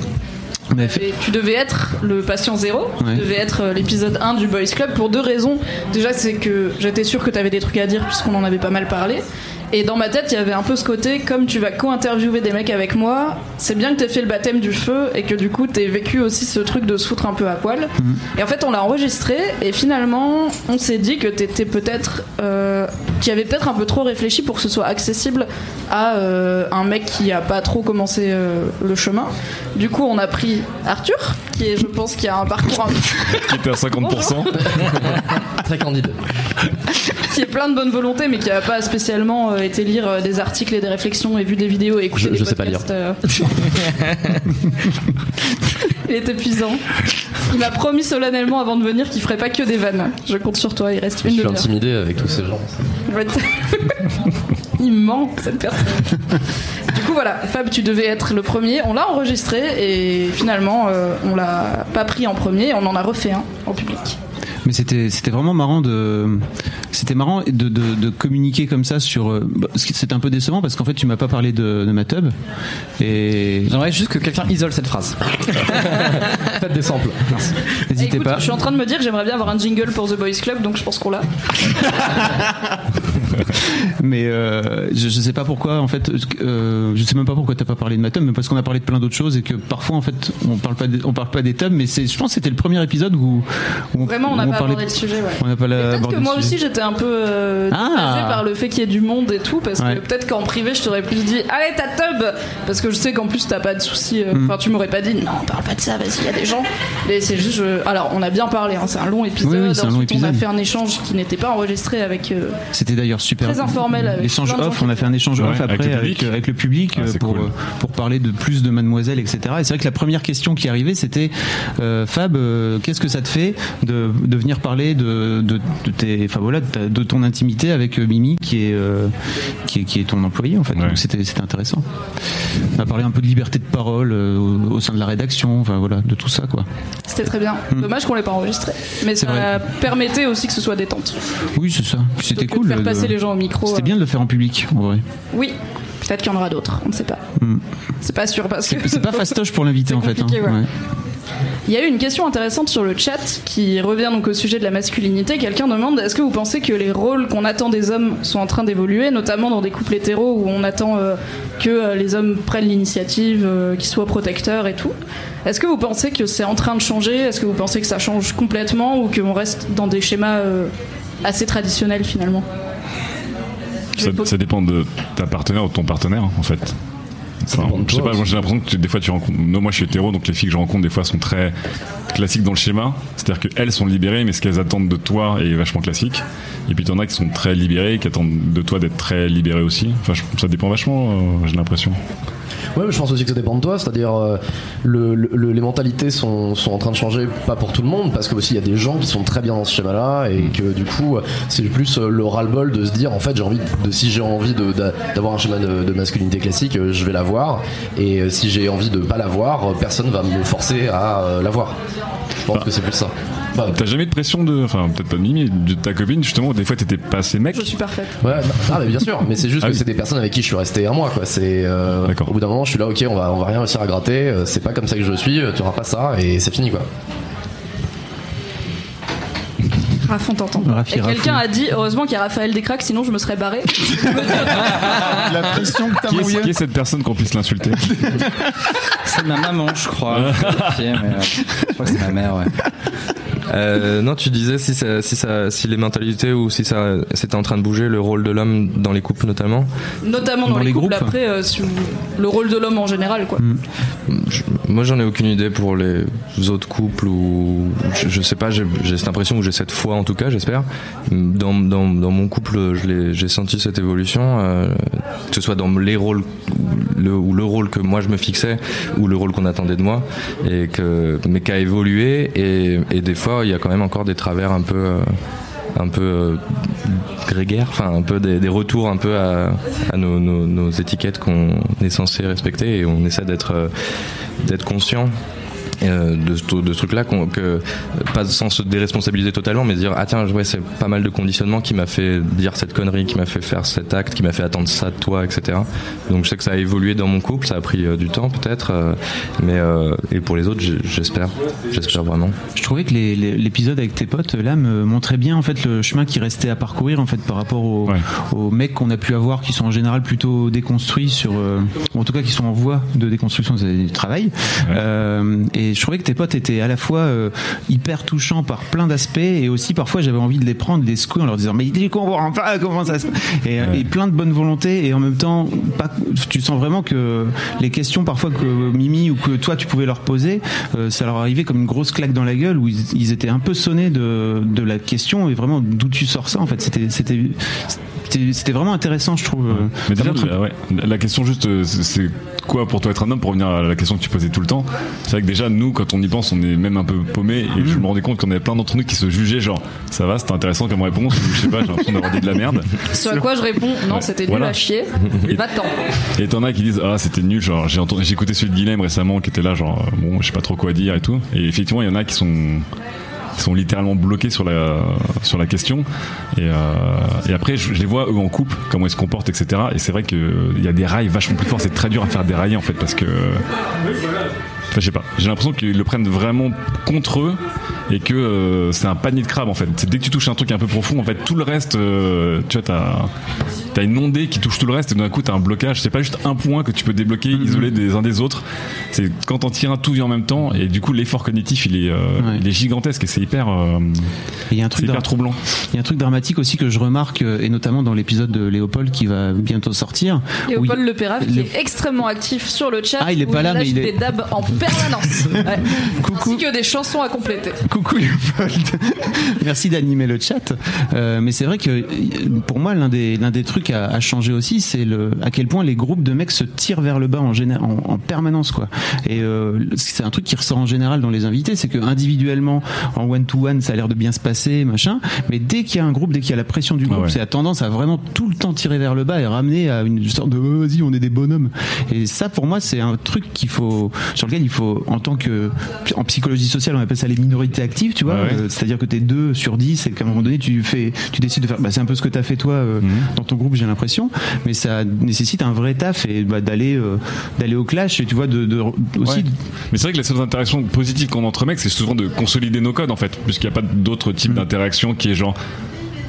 S5: Fait-
S1: tu devais être le patient zéro,
S5: Ouais.
S1: tu devais être l'épisode 1 du Boys Club pour deux raisons. Déjà, c'est que j'étais sûr que tu avais des trucs à dire puisqu'on en avait pas mal parlé. Et dans ma tête, il y avait un peu ce côté, comme tu vas co-interviewer des mecs avec moi, c'est bien que t'aies fait le baptême du feu et que du coup t'aies vécu aussi ce truc de se foutre un peu à poil. Et en fait, on l'a enregistré et finalement, on s'est dit que t'étais peut-être, euh, qu'il y avait peut-être un peu trop réfléchi pour que ce soit accessible à euh, un mec qui a pas trop commencé euh, le chemin. Du coup, on a pris Arthur, qui est, je pense, qui a un parcours un-
S4: Qui était à 50%.
S3: Très candide.
S1: qui est plein de bonne volonté, mais qui a pas spécialement euh, été lire euh, des articles et des réflexions et vu des vidéos et écouter
S3: Je-
S1: des
S3: je sais pas
S1: podcasts. euh. il est épuisant. Il m'a promis solennellement avant de venir qu'il ferait pas que des vannes. Je compte sur toi. Il reste
S3: Je
S1: une
S3: suis
S1: demi-heure.
S3: intimidé avec tous ces gens.
S1: Il ment cette personne. Du coup voilà, Fab, tu devais être le premier. On l'a enregistré et finalement euh, on l'a pas pris en premier. On en a refait un en public.
S5: Mais c'était c'était vraiment marrant de c'était marrant de, de, de communiquer comme ça sur euh, bah, c'était un peu décevant parce qu'en fait tu m'as pas parlé de, de ma tub et
S7: J'aimerais juste que quelqu'un isole cette phrase.
S3: Faites des samples.
S5: n'hésitez pas.
S1: Je suis en train de me dire que j'aimerais bien avoir un jingle pour The Boys Club, donc je pense qu'on l'a.
S5: Mais euh, je, je sais pas pourquoi en fait euh, je sais même pas pourquoi t'as pas parlé de ma tub mais parce qu'on a parlé de plein d'autres choses et que parfois en fait on parle pas on parle pas des tubs mais c'est je pense que c'était le premier épisode où, où
S1: Vraiment, on n'a pas abordé le sujet. Ouais.
S5: on n'a pas la-
S1: Peut-être que moi
S5: sujet.
S1: aussi j'étais un peu euh,
S5: Ah.
S1: par le fait qu'il y ait du monde et tout, parce
S5: Ouais.
S1: que peut-être qu'en privé je t'aurais plus dit allez ta tub Parce que je sais qu'en plus t'as pas de soucis, euh,
S5: Mm.
S1: enfin tu m'aurais pas dit non, parle pas de ça, vas-y, il y a des gens. Mais c'est juste. je- Alors on a bien parlé, hein, c'est un long épisode.
S5: Oui, oui, c'est un long
S1: Ensuite, on a
S5: épisode.
S1: fait un échange qui n'était pas enregistré avec.
S5: C'était d'ailleurs super.
S1: Très informel
S5: L'échange off, on a fait un échange
S4: Ouais,
S5: off
S4: avec
S5: après
S4: le
S5: avec,
S4: public.
S5: avec le public
S4: Ah,
S5: pour,
S4: cool.
S5: euh, pour parler de plus de Mademoiselle, etc. Et c'est vrai que la première question qui arrivait, c'était euh, Fab, euh, qu'est-ce que ça te fait de, de venir parler de, de, de tes, enfin voilà, de, ta- de ton intimité avec euh, Mimi, qui est, euh, qui est qui est ton employé en fait.
S4: Ouais.
S5: Donc c'était c'était intéressant. On a parlé un peu de liberté de parole euh, au, au sein de la rédaction, enfin voilà, de tout ça quoi.
S1: C'était très bien. Dommage qu'on l'ait pas enregistré. Mais
S5: Hmm.
S1: Ça permettait aussi que ce soit détente.
S5: Oui, c'est ça. Puis C'était cool.
S1: de faire
S5: de-
S1: passer les gens au micro.
S5: C'était bien de le faire en public, en vrai.
S1: Oui, peut-être qu'il y en aura d'autres, on ne sait pas.
S5: Hmm.
S1: C'est pas sûr parce que.
S5: C'est pas fastoche pour l'inviter en fait. hein.
S1: compliqué, ouais.
S5: Ouais.
S1: Il y a eu une question intéressante sur le chat qui revient donc au sujet de la masculinité. Quelqu'un demande est-ce que vous pensez que les rôles qu'on attend des hommes sont en train d'évoluer, notamment dans des couples hétéros où on attend euh, que euh, les hommes prennent l'initiative, euh, qu'ils soient protecteurs et tout? Est-ce que vous pensez que c'est en train de changer? Est-ce que vous pensez que ça change complètement ou qu'on reste dans des schémas assez traditionnels finalement?
S4: Ça, ça dépend de ta partenaire ou de ton partenaire, en fait. Enfin, je sais pas, moi j'ai l'impression que tu- des fois tu rencontres. Non, moi je suis hétéro, donc les filles que je rencontre des fois sont très classiques dans le schéma. C'est-à-dire qu'elles sont libérées, mais ce qu'elles attendent de toi est vachement classique. Et puis t'en as qui sont très libérées, qui attendent de toi d'être très libéré aussi. Enfin, je- ça dépend vachement, euh, j'ai l'impression.
S3: Ouais, mais je pense aussi que ça dépend de toi, c'est-à-dire euh, le, le- les mentalités sont, sont en train de changer, pas pour tout le monde, parce que aussi il y a des gens qui sont très bien dans ce schéma-là et que du coup c'est plus euh, le ras-le-bol de se dire en fait j'ai envie de si j'ai envie d'avoir un schéma de, de masculinité classique, euh, je vais l'avoir et euh, si j'ai envie de pas l'avoir, personne va me forcer à l'avoir. Je pense que c'est plus ça. Bah,
S4: T'as jamais de pression de. Enfin, peut-être pas de Mimi, de ta copine, justement, où des fois t'étais pas assez mec.
S1: Je suis parfaite.
S3: Ouais, bah, ah, mais bien sûr, mais c'est juste
S4: Ah
S3: que
S4: oui.
S3: c'est des personnes avec qui je suis resté un mois, quoi. C'est euh,
S4: D'accord.
S3: au bout d'un moment, je suis là, ok, on va, on va rien réussir à gratter. euh, C'est pas comme ça que je suis. euh, Tu auras pas ça et c'est fini, quoi.
S1: Raph, on t'entend. Et quelqu'un a dit heureusement qu'il y a Raphaël Descraques, sinon je me serais barré.
S5: La pression que t'as
S4: Qui est, qui est cette personne qu'on puisse l'insulter?
S7: C'est ma maman, je crois. Vérifier, mais, euh, je crois que c'est ma mère, ouais.
S6: Euh, non, tu disais si, ça, si, ça, si les mentalités ou si ça c'était en train de bouger, le rôle de l'homme dans les couples notamment.
S1: Notamment dans,
S5: Dans
S1: les,
S5: les
S1: couples,
S5: groupes.
S1: après, euh, sur le rôle de l'homme en général, quoi.
S6: Je- moi, j'en ai aucune idée pour les autres couples ou je, je sais pas. J'ai j'ai cette impression ou j'ai cette foi en tout cas, j'espère. Dans, dans, dans mon couple, je l'ai- j'ai senti cette évolution, euh, que ce soit dans les rôles ou le, ou le rôle que moi je me fixais ou le rôle qu'on attendait de moi, et que mais qui a évolué et, et des fois il y a quand même encore des travers un peu. euh, un peu euh, grégaires, enfin un peu des, retours un peu à, nos étiquettes qu'on est censé respecter et on essaie d'être euh, d'être conscient euh, de, ce- de ce truc-là, qu'on- que pas sans se déresponsabiliser totalement, mais dire ah tiens, ouais, c'est pas mal de conditionnement qui m'a fait dire cette connerie, qui m'a fait faire cet acte, qui m'a fait attendre ça de toi, etc. Donc je sais que ça a évolué dans mon couple, ça a pris euh, du temps peut-être, euh, mais euh, et pour les autres, j'espère, j'espère vraiment.
S5: Je trouvais que l'épisode avec tes potes là me montrait bien en fait le chemin qui restait à parcourir en fait par rapport aux, aux mecs qu'on a pu avoir qui sont en général plutôt déconstruits sur, euh, ou en tout cas qui sont en voie de déconstruction c'est du travail. Euh, et je trouvais que tes potes étaient à la fois euh, hyper touchants par plein d'aspects et aussi parfois j'avais envie de les prendre, de les secouer en leur disant mais tu comprends pas comment ça se et, et plein de bonne volonté et en même temps pas, tu sens vraiment que les questions parfois que Mimi ou que toi tu pouvais leur poser euh, ça leur arrivait comme une grosse claque dans la gueule où ils, ils étaient un peu sonnés de, de la question et vraiment d'où tu sors ça en fait. C'était c'était c'était c'était vraiment intéressant je trouve
S4: Mais
S5: Ça
S4: déjà,
S5: montre-
S4: la, ouais, la question juste, euh, c'est quoi pour toi être un homme Pour revenir à la question que tu posais tout le temps, c'est vrai que déjà, nous, quand on y pense, on est même un peu paumé. Et je me rendais compte qu'on avait plein d'entre nous qui se jugeaient, genre, ça va, c'était intéressant comme réponse, ou je sais pas, j'ai l'impression d'avoir dit de la merde.
S1: Ce à quoi je réponds, non,
S4: Ouais.
S1: c'était nul à chier. Va-t'en.
S4: Et t'en as qui disent ah c'était nul genre j'ai entendu j'ai écouté celui de Guilhem récemment qui était là genre euh, bon je sais pas trop quoi dire et tout et effectivement il y en a qui sont qui sont littéralement bloqués sur la sur la question et, euh, après je, les vois eux en couple comment ils se comportent etc et c'est vrai que euh, y a des rails vachement plus forts c'est très dur à faire dérailler en fait parce que Enfin, je sais pas. J'ai l'impression qu'ils le prennent vraiment contre eux et que euh, c'est un panier de crabes en fait. Dès que tu touches un truc un peu profond, en fait, tout le reste, tu vois, t'as t'as une ondée qui touche tout le reste et d'un coup t'as un blocage. C'est pas juste un point que tu peux débloquer, isolé des uns des autres. C'est quand t'en tires un, tout vient en même temps et du coup l'effort cognitif il est, euh, il est gigantesque et c'est hyper, euh,
S5: Et il y a un truc
S4: c'est hyper troublant.
S5: Il y a un truc dramatique aussi que je remarque, euh, et notamment dans l'épisode de Léopold qui va bientôt sortir. il-
S1: Léopold Le Pérave qui est extrêmement actif sur le chat.
S5: Ah, il est pas là, mais
S1: lâche
S5: il est-
S1: des dabs en permanence. Ouais. Ainsi que des chansons à compléter.
S5: Coucou Léopold. Merci d'animer le chat. Euh, mais c'est vrai que pour moi, l'un des, l'un des trucs à, à changer aussi, c'est le, à quel point les groupes de mecs se tirent vers le bas en, géné- en, en permanence, quoi. Et euh, c'est un truc qui ressort en général dans les invités, c'est que individuellement, en one-to-one, ça a l'air de bien se passer, machin. Mais dès qu'il y a un groupe, dès qu'il y a la pression du groupe,
S4: ouais.
S5: c'est à tendance à vraiment tout le temps tirer vers le bas et ramener à une sorte de oh, vas-y, on est des bonhommes. Et ça, pour moi, c'est un truc qu'il faut, sur lequel il faut, en tant que, en psychologie sociale, on appelle ça les minorités actives, tu vois.
S4: Ouais.
S5: Euh, C'est-à-dire que t'es deux sur 10 et qu'à un moment donné, tu fais, tu décides de faire, bah, c'est un peu ce que t'as fait toi euh, dans ton groupe, j'ai l'impression. Mais ça nécessite un vrai taf et bah, d'aller, euh, d'aller au clash et tu vois, de, de aussi.
S4: Ouais. Mais c'est vrai que les seules interactions positives qu'on a entre mecs, c'est souvent de consolider nos codes en fait, puisqu'il n'y a pas d'autre type d'interaction qui est genre.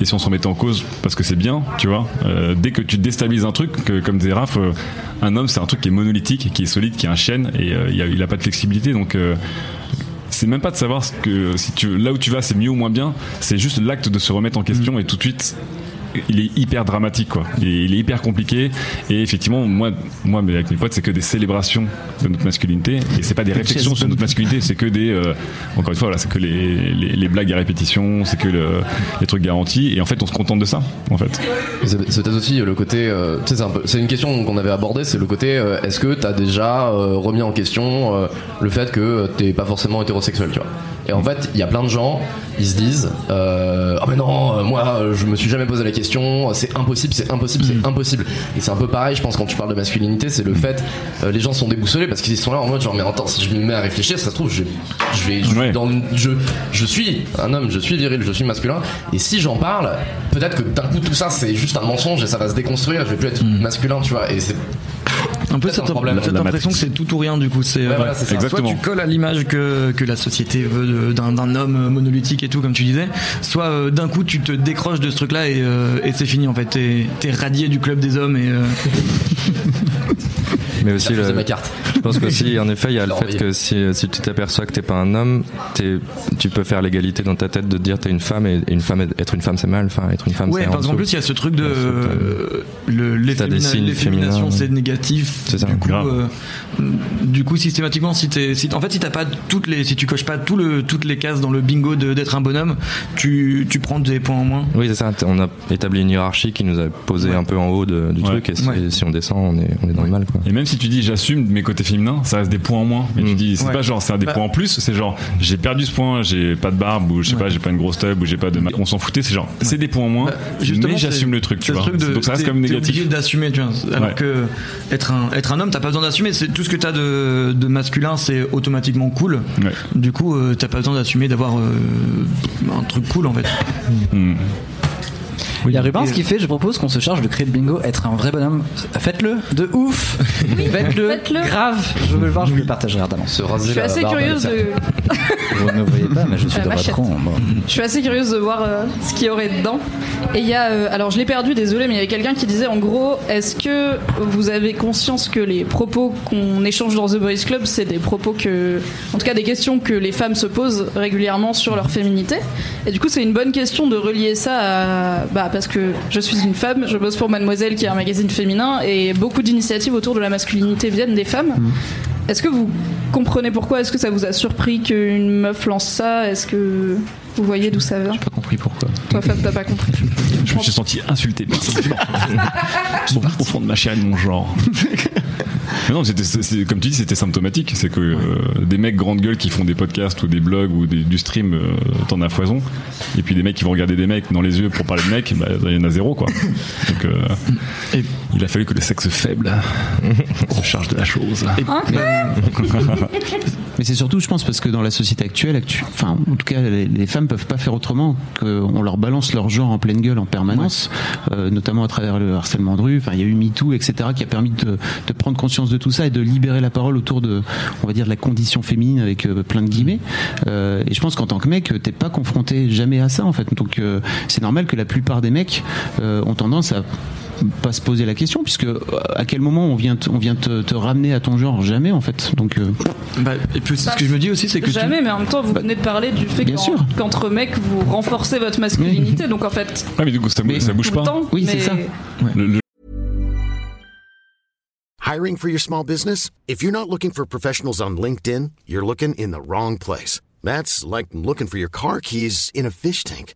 S4: Et si on se remettait en cause parce que c'est bien, tu vois, euh, dès que tu déstabilises un truc, que, comme disait Raph, euh, un homme c'est un truc qui est monolithique, qui est solide, qui est un chêne, et euh, il a, il a pas de flexibilité, donc c'est même pas de savoir ce que si tu là où tu vas c'est mieux ou moins bien, c'est juste l'acte de se remettre en question et tout de suite il est hyper dramatique quoi. Il est, il est hyper compliqué et effectivement moi moi mais avec mes potes c'est que des célébrations de notre masculinité et c'est pas des réflexions sur notre masculinité c'est que des euh, encore une fois voilà c'est que les, les, les blagues à répétition c'est que le- les trucs garantis et en fait on se contente de ça en fait.
S3: C'est c'est peut-être aussi le côté. euh, tu sais, c'est un peu- c'est une question qu'on avait abordée, c'est le côté. euh, Est-ce que t'as déjà euh, remis en question euh, le fait que t'es pas forcément hétérosexuel, tu vois? Et en fait, il y a plein de gens, ils se disent, euh, ah mais non, euh, moi, je me suis jamais posé la question. C'est impossible, c'est impossible, c'est impossible. Et c'est un peu pareil, je pense, quand tu parles de masculinité, c'est le fait. euh, les gens sont déboussolés parce qu'ils sont là en mode genre mais attends, si je me mets à réfléchir, ça se trouve, je, je vais, je,
S4: Ouais.
S3: dans le- je, je suis un homme, je suis viril, je suis masculin. Et si j'en parle, peut-être que d'un coup tout ça c'est juste un mensonge et ça va se déconstruire. Je vais plus être masculin, tu vois. Et c'est
S8: Un peu cette, cette impression que c'est tout ou rien du coup. C'est
S3: Ouais, voilà.
S4: Exactement.
S8: soit tu colles à l'image que, que la société veut d'un d'un homme monolithique et tout comme tu disais, soit euh, d'un coup tu te décroches de ce truc-là et, euh, et c'est fini en fait. T'es t'es radié du club des hommes et euh,
S6: Mais aussi, le-
S3: ma carte.
S6: je pense qu'aussi, en effet, il y a le fait que si, si tu t'aperçois que t'es pas un homme, t'es- tu peux faire l'égalité dans ta tête de dire t'es une femme et, une femme être une femme c'est mal, enfin être une femme
S8: ouais parce qu'en plus il y a ce truc de euh, le l'effémination
S6: féminins.
S8: c'est négatif.
S6: C'est ça.
S8: Du coup, euh, du coup systématiquement si t'es si, en fait si t'as pas toutes les si tu coches pas tout le toutes les cases dans le bingo d'être un bonhomme, tu tu prends des points en moins.
S6: Oui, c'est ça. On a établi une hiérarchie qui nous a posé
S8: Ouais.
S6: un peu en haut de- du
S4: Ouais.
S6: truc, et si,
S8: Ouais.
S6: si on descend, on est, on est dans le mal, quoi.
S4: Et même si si tu dis j'assume mes côtés féminins, ça reste des points en moins. Mais tu dis c'est
S8: Ouais.
S4: pas genre c'est un des
S8: Bah-
S4: points en plus, c'est genre j'ai perdu ce point, j'ai pas de barbe ou je sais pas, j'ai pas une grosse tub ou j'ai pas de. On s'en foutait, c'est genre c'est des points en moins.
S8: Bah,
S4: mais j'assume le truc, tu vois.
S8: ce truc de-
S4: Donc ça reste comme négatif.
S8: obligé d'assumer, tu vois. Alors que être un, être un homme, t'as pas besoin d'assumer. C'est tout ce que t'as de, de masculin, c'est automatiquement cool. Du coup, euh, t'as pas besoin d'assumer d'avoir euh, un truc cool en fait.
S4: Hmm.
S7: Il y a Rubens qui fait, je propose qu'on se charge de créer le bingo, être un vrai bonhomme. Faites-le, de ouf. Faites-le, grave. Je veux le voir, je vous le partagerai ardemment.
S1: Je suis assez
S3: barbe,
S1: curieuse
S3: ça-
S1: de.
S7: Vous ne me voyez pas, mais je suis patron. Bon.
S1: Je suis assez curieuse de voir euh, ce qu'il y aurait dedans. Et il y a, euh, alors je l'ai perdu, désolé, mais il y avait quelqu'un qui disait en gros, est-ce que vous avez conscience que les propos qu'on échange dans The Boys Club, c'est des propos que, en tout cas des questions que les femmes se posent régulièrement sur leur féminité? Et du coup, c'est une bonne question de relier ça à, bah parce que je suis une femme, je bosse pour Mademoiselle, qui est un magazine féminin, et beaucoup d'initiatives autour de la masculinité viennent des femmes. Est-ce que vous comprenez pourquoi? Est-ce que ça vous a surpris qu'une meuf lance ça? Est-ce que vous voyez d'où ça vient?
S5: Compris pourquoi.
S1: Toi, Fab, t'as pas compris.
S4: Je me suis senti insulté par ce genre. au, au fond de ma chair et de mon genre. Mais non, c'est- comme tu dis, c'était symptomatique. C'est que euh, des mecs grande gueule qui font des podcasts ou des blogs ou des- du stream, euh, t'en as foison. Et puis des mecs qui vont regarder des mecs dans les yeux pour parler de mecs, bah, il y en a zéro, quoi. Donc, euh,
S8: Et-
S4: il a fallu que le sexe faible se charge de la chose.
S5: Mais c'est surtout, je pense, parce que dans la société actuelle, actu- enfin, en tout cas, les, les femmes peuvent pas faire autrement qu'on leur balance leur genre en pleine gueule en permanence, euh, notamment à travers le harcèlement de rue. Enfin, il y a eu MeToo, etc., qui a permis de, de prendre conscience de tout ça et de libérer la parole autour de, on va dire, de la condition féminine avec euh, plein de guillemets. Euh, et je pense qu'en tant que mec, t'es pas confronté jamais à ça, en fait. Donc, c'est normal que la plupart des mecs ont tendance à pas se poser la question puisque euh, à quel moment on vient te, on vient te, te ramener à ton genre? Jamais en fait donc euh,
S8: Bah, et puis ce que je me dis aussi, c'est que tu-
S1: Jamais, mais en même temps, vous venez de parler du fait qu'entre mecs, vous renforcez votre masculinité. Donc en fait,
S4: Ouais, mais du coup, ça,
S5: Mais-
S4: ça bouge
S1: tout
S4: pas.
S1: temps.
S5: Oui, c'est
S1: mais-
S5: ça.
S4: Le- le-
S9: Hiring for your small business? If you're not looking for professionals on LinkedIn, you're looking in the wrong place. That's like looking for your car keys in a fish tank.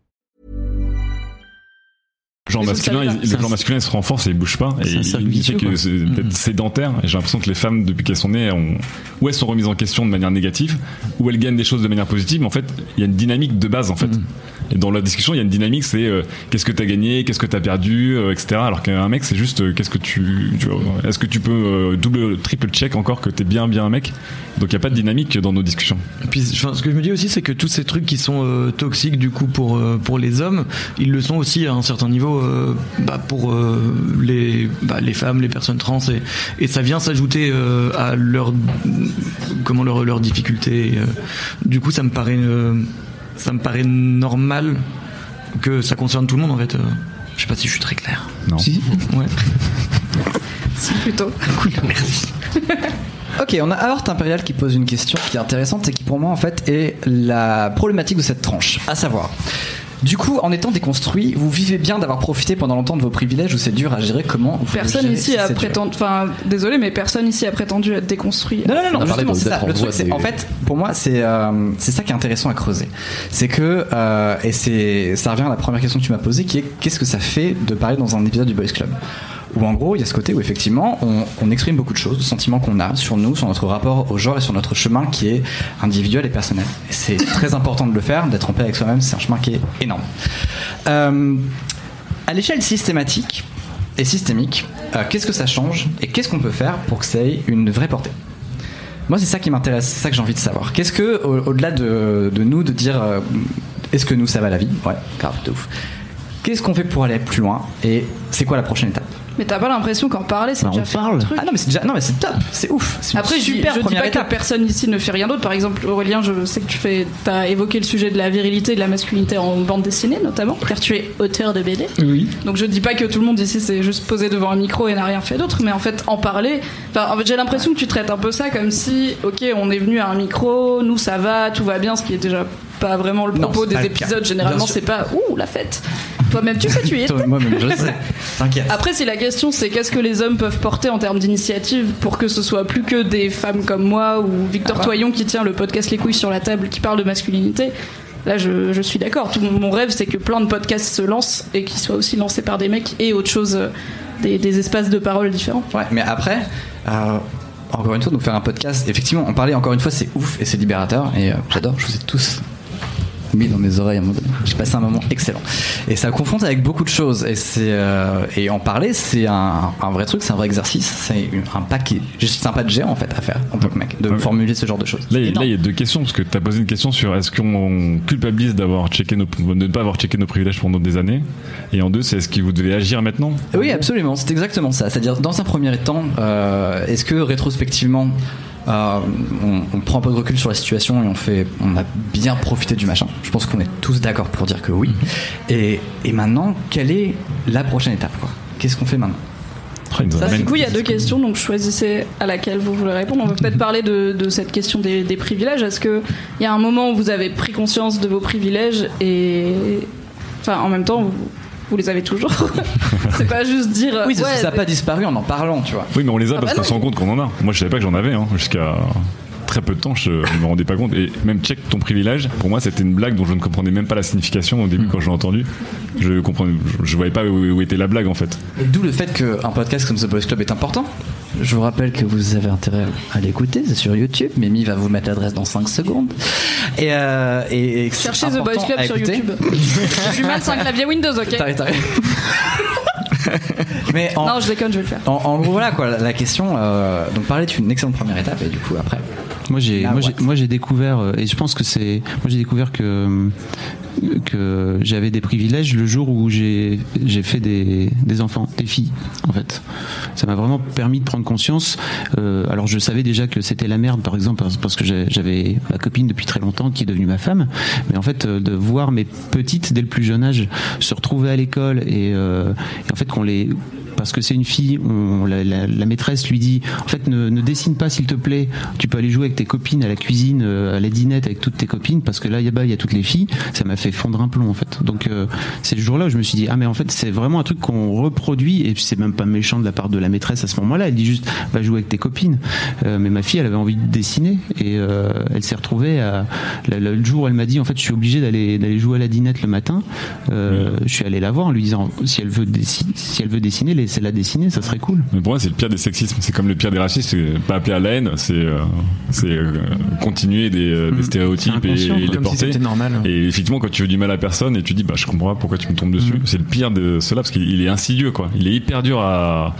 S4: Le genre masculin, il, le genre masculin il se renforce et il bouge pas. Et il, fait
S5: vicieux,
S4: que c'est peut-être sédentaire. Et j'ai l'impression que les femmes, depuis qu'elles sont nées, ont, ou elles sont remises en question de manière négative, ou elles gagnent des choses de manière positive. Mais en fait, il y a une dynamique de base, en fait. Et dans la discussion, il y a une dynamique, c'est euh, qu'est-ce que t'as gagné, qu'est-ce que t'as perdu, euh, etc. Alors qu'un mec, c'est juste euh, qu'est-ce que tu, est-ce que tu peux euh, double, triple check encore que t'es bien, bien un mec? Donc il y a pas de dynamique dans nos discussions.
S8: Et puis, enfin, ce que je me dis aussi, c'est que tous ces trucs qui sont euh, toxiques du coup pour euh, pour les hommes, ils le sont aussi à un certain niveau euh, bah, pour euh, les bah, les femmes, les personnes trans, et, et ça vient s'ajouter euh, à leur comment leur leurs difficultés. et, euh, du coup, ça me paraît euh, ça me paraît normal que ça concerne tout le monde en fait. euh. je sais pas si je suis très clair.
S4: Non.
S5: si
S8: Ouais.
S1: Si, plutôt.
S7: Ok, on a Aorte Impérial qui pose une question qui est intéressante et qui pour moi en fait est la problématique de cette tranche. À savoir, du coup, en étant déconstruit, vous vivez bien d'avoir profité pendant longtemps de vos privilèges ou c'est dur à gérer Comment vous
S1: Personne
S7: gérez
S1: ici
S7: si
S1: a prétendu. Enfin, désolé, mais personne ici a prétendu être déconstruit.
S7: Non, non, non, justement, c'est ça. Le
S3: en
S7: truc, c'est, en fait, pour moi, c'est, euh, c'est ça qui est intéressant à creuser. C'est que, euh, et c'est, ça revient à la première question que tu m'as posée, qui est qu'est-ce que ça fait de parler dans un épisode du Boys Club? Où en gros il y a ce côté où effectivement on, on exprime beaucoup de choses, de sentiments qu'on a sur nous, sur notre rapport au genre et sur notre chemin qui est individuel et personnel. C'est très important de le faire, d'être en paix avec soi-même, c'est un chemin qui est énorme. Euh, à l'échelle systématique et systémique, euh, qu'est-ce que ça change et qu'est-ce qu'on peut faire pour que ça ait une vraie portée? Moi, c'est ça qui m'intéresse, c'est ça que j'ai envie de savoir. Qu'est-ce que, au- au-delà de, de nous, de dire euh, est-ce que nous ça va la vie? Ouais, grave, de ouf. Qu'est-ce qu'on fait pour aller plus loin et c'est quoi la prochaine étape
S1: Mais t'as pas l'impression qu'en parler, c'est
S5: Bah,
S1: déjà
S5: on parle.
S1: truc
S7: Ah non, mais c'est déjà, non, mais c'est top, c'est ouf. C'est
S1: Après, je,
S7: super
S1: je dis
S7: première
S1: pas
S7: étape.
S1: que personne ici ne fait rien d'autre. Par exemple, Aurélien, je sais que tu fais, as évoqué le sujet de la virilité et de la masculinité en bande dessinée, notamment, car tu es auteur de BD.
S8: Oui.
S1: Donc je dis pas que tout le monde ici s'est juste posé devant un micro et n'a rien fait d'autre, mais en fait en parler. Enfin, en fait, j'ai l'impression que tu traites un peu ça comme si, ok, on est venu à un micro, nous ça va, tout va bien, ce qui est déjà pas vraiment le propos des
S7: cas.
S1: épisodes. Généralement, c'est pas ouh la fête. Toi-même, tu sais, tu y.
S7: Toi, Moi-même, je sais. T'inquiète.
S1: Après, si la question c'est qu'est-ce que les hommes peuvent porter en termes d'initiative pour que ce soit plus que des femmes comme moi ou Victor
S7: Ah.
S1: Toyon qui tient le podcast Les couilles sur la table qui parle de masculinité, là je, je suis d'accord. Tout mon, rêve c'est que plein de podcasts se lancent et qu'ils soient aussi lancés par des mecs et autre chose, euh, des, des espaces de parole différents.
S7: Ouais, mais après, euh, encore une fois, nous faire un podcast, effectivement, en parler encore une fois, c'est ouf et c'est libérateur. Et euh, j'adore, je vous ai tous mis dans mes oreilles à un moment donné. J'ai passé un moment excellent. Et ça confronte avec beaucoup de choses. Et, c'est, euh, et en parler, c'est un, un vrai truc, c'est un vrai exercice. C'est un paquet. C'est un pas de géant en fait à faire en tant que mec, de
S4: Ouais.
S7: formuler ce genre de choses.
S4: Là, il y a-
S7: Énorme.
S4: là, il y a deux questions, parce que tu as posé une question sur est-ce qu'on culpabilise d'avoir checké nos, de ne pas avoir checké nos privilèges pendant des années? Et en deux, c'est est-ce que vous devez agir maintenant?
S7: Oui, absolument, c'est exactement ça. C'est-à-dire, dans un premier temps, euh, est-ce que rétrospectivement, euh, on, on prend un peu de recul sur la situation et on fait, on a bien profité du machin Je pense qu'on est tous d'accord pour dire que oui. Et, et maintenant, quelle est la prochaine étape quoi? Qu'est-ce qu'on fait maintenant?
S1: Ça, du coup, il y a deux questions, donc choisissez à laquelle vous voulez répondre. On va peut-être parler de, de cette question des, des privilèges. Est-ce qu'il y a un moment où vous avez pris conscience de vos privilèges et. Enfin, en même temps, vous, vous les avez toujours C'est pas juste dire.
S7: Oui, ça-
S1: ouais,
S7: ça n'a pas disparu en en parlant, tu vois.
S4: Oui, mais on les a
S1: Ah
S4: parce
S1: bah
S4: qu'on se rend compte qu'on en a. Moi, je savais pas que j'en avais, hein, jusqu'à très peu de temps, je me rendais pas compte. Et même check ton privilège, pour moi, c'était une blague dont je ne comprenais même pas la signification au début quand je l'ai entendu. Je comprenais, je, je voyais pas où, où était la blague en fait.
S7: Et D'où le fait qu'un podcast comme The Boys Club est important. Je vous rappelle que vous avez intérêt à l'écouter, c'est sur YouTube. Mimi va vous mettre l'adresse dans 5 secondes. Et, euh, et, et c'est
S1: Cherchez The Boys Club sur. YouTube. Je suis mal, c'est un clavier Windows, ok
S7: T'arrêtes, t'arrêtes. Mais en,
S1: Non, je déconne, je vais le faire.
S7: en, en gros, voilà quoi, la, question. euh, donc, parler est une excellente première étape, et du coup, après.
S5: Moi j'ai moi j'ai découvert euh, et je pense que c'est moi j'ai découvert que que j'avais des privilèges le jour où j'ai j'ai fait des des enfants des filles en fait. Ça m'a vraiment permis de prendre conscience euh, alors je savais déjà que c'était la merde par exemple parce- que j'avais ma copine depuis très longtemps qui est devenue ma femme mais en fait euh, de voir mes petites dès le plus jeune âge se retrouver à l'école et, euh, et en fait qu'on les parce que c'est une fille, on, la, la- la maîtresse lui dit en fait ne, ne dessine pas s'il te plaît, tu peux aller jouer avec tes copines à la cuisine, euh, à la dinette avec toutes tes copines parce que là là-bas il y a toutes les filles, ça m'a fait fondre un plomb en fait. Donc euh, c'est le jour-là où je me suis dit ah mais en fait c'est vraiment un truc qu'on reproduit et c'est même pas méchant de la part de la maîtresse à ce moment-là, elle dit juste va jouer avec tes copines. Euh, mais ma fille elle avait envie de dessiner et euh, elle s'est retrouvée à le, le jour où elle m'a dit en fait je suis obligée d'aller d'aller jouer à la dinette le matin, je suis allé la voir en lui disant si elle veut dessiner, si elle veut dessiner laissez-la dessiner, ça serait cool.
S4: Mais pour moi, c'est le pire des sexismes. C'est comme le pire des racistes. C'est pas appeler à la haine, c'est euh, c'est euh, continuer des, euh, des
S5: Mm.
S4: stéréotypes
S5: C'est
S4: et, les
S8: si
S4: porter.
S8: normal.
S4: Et effectivement, quand tu veux du mal à personne et tu dis, bah, je comprends pas pourquoi tu me tombes dessus, c'est le pire de cela parce qu'il il est insidieux, quoi. Il est hyper dur à,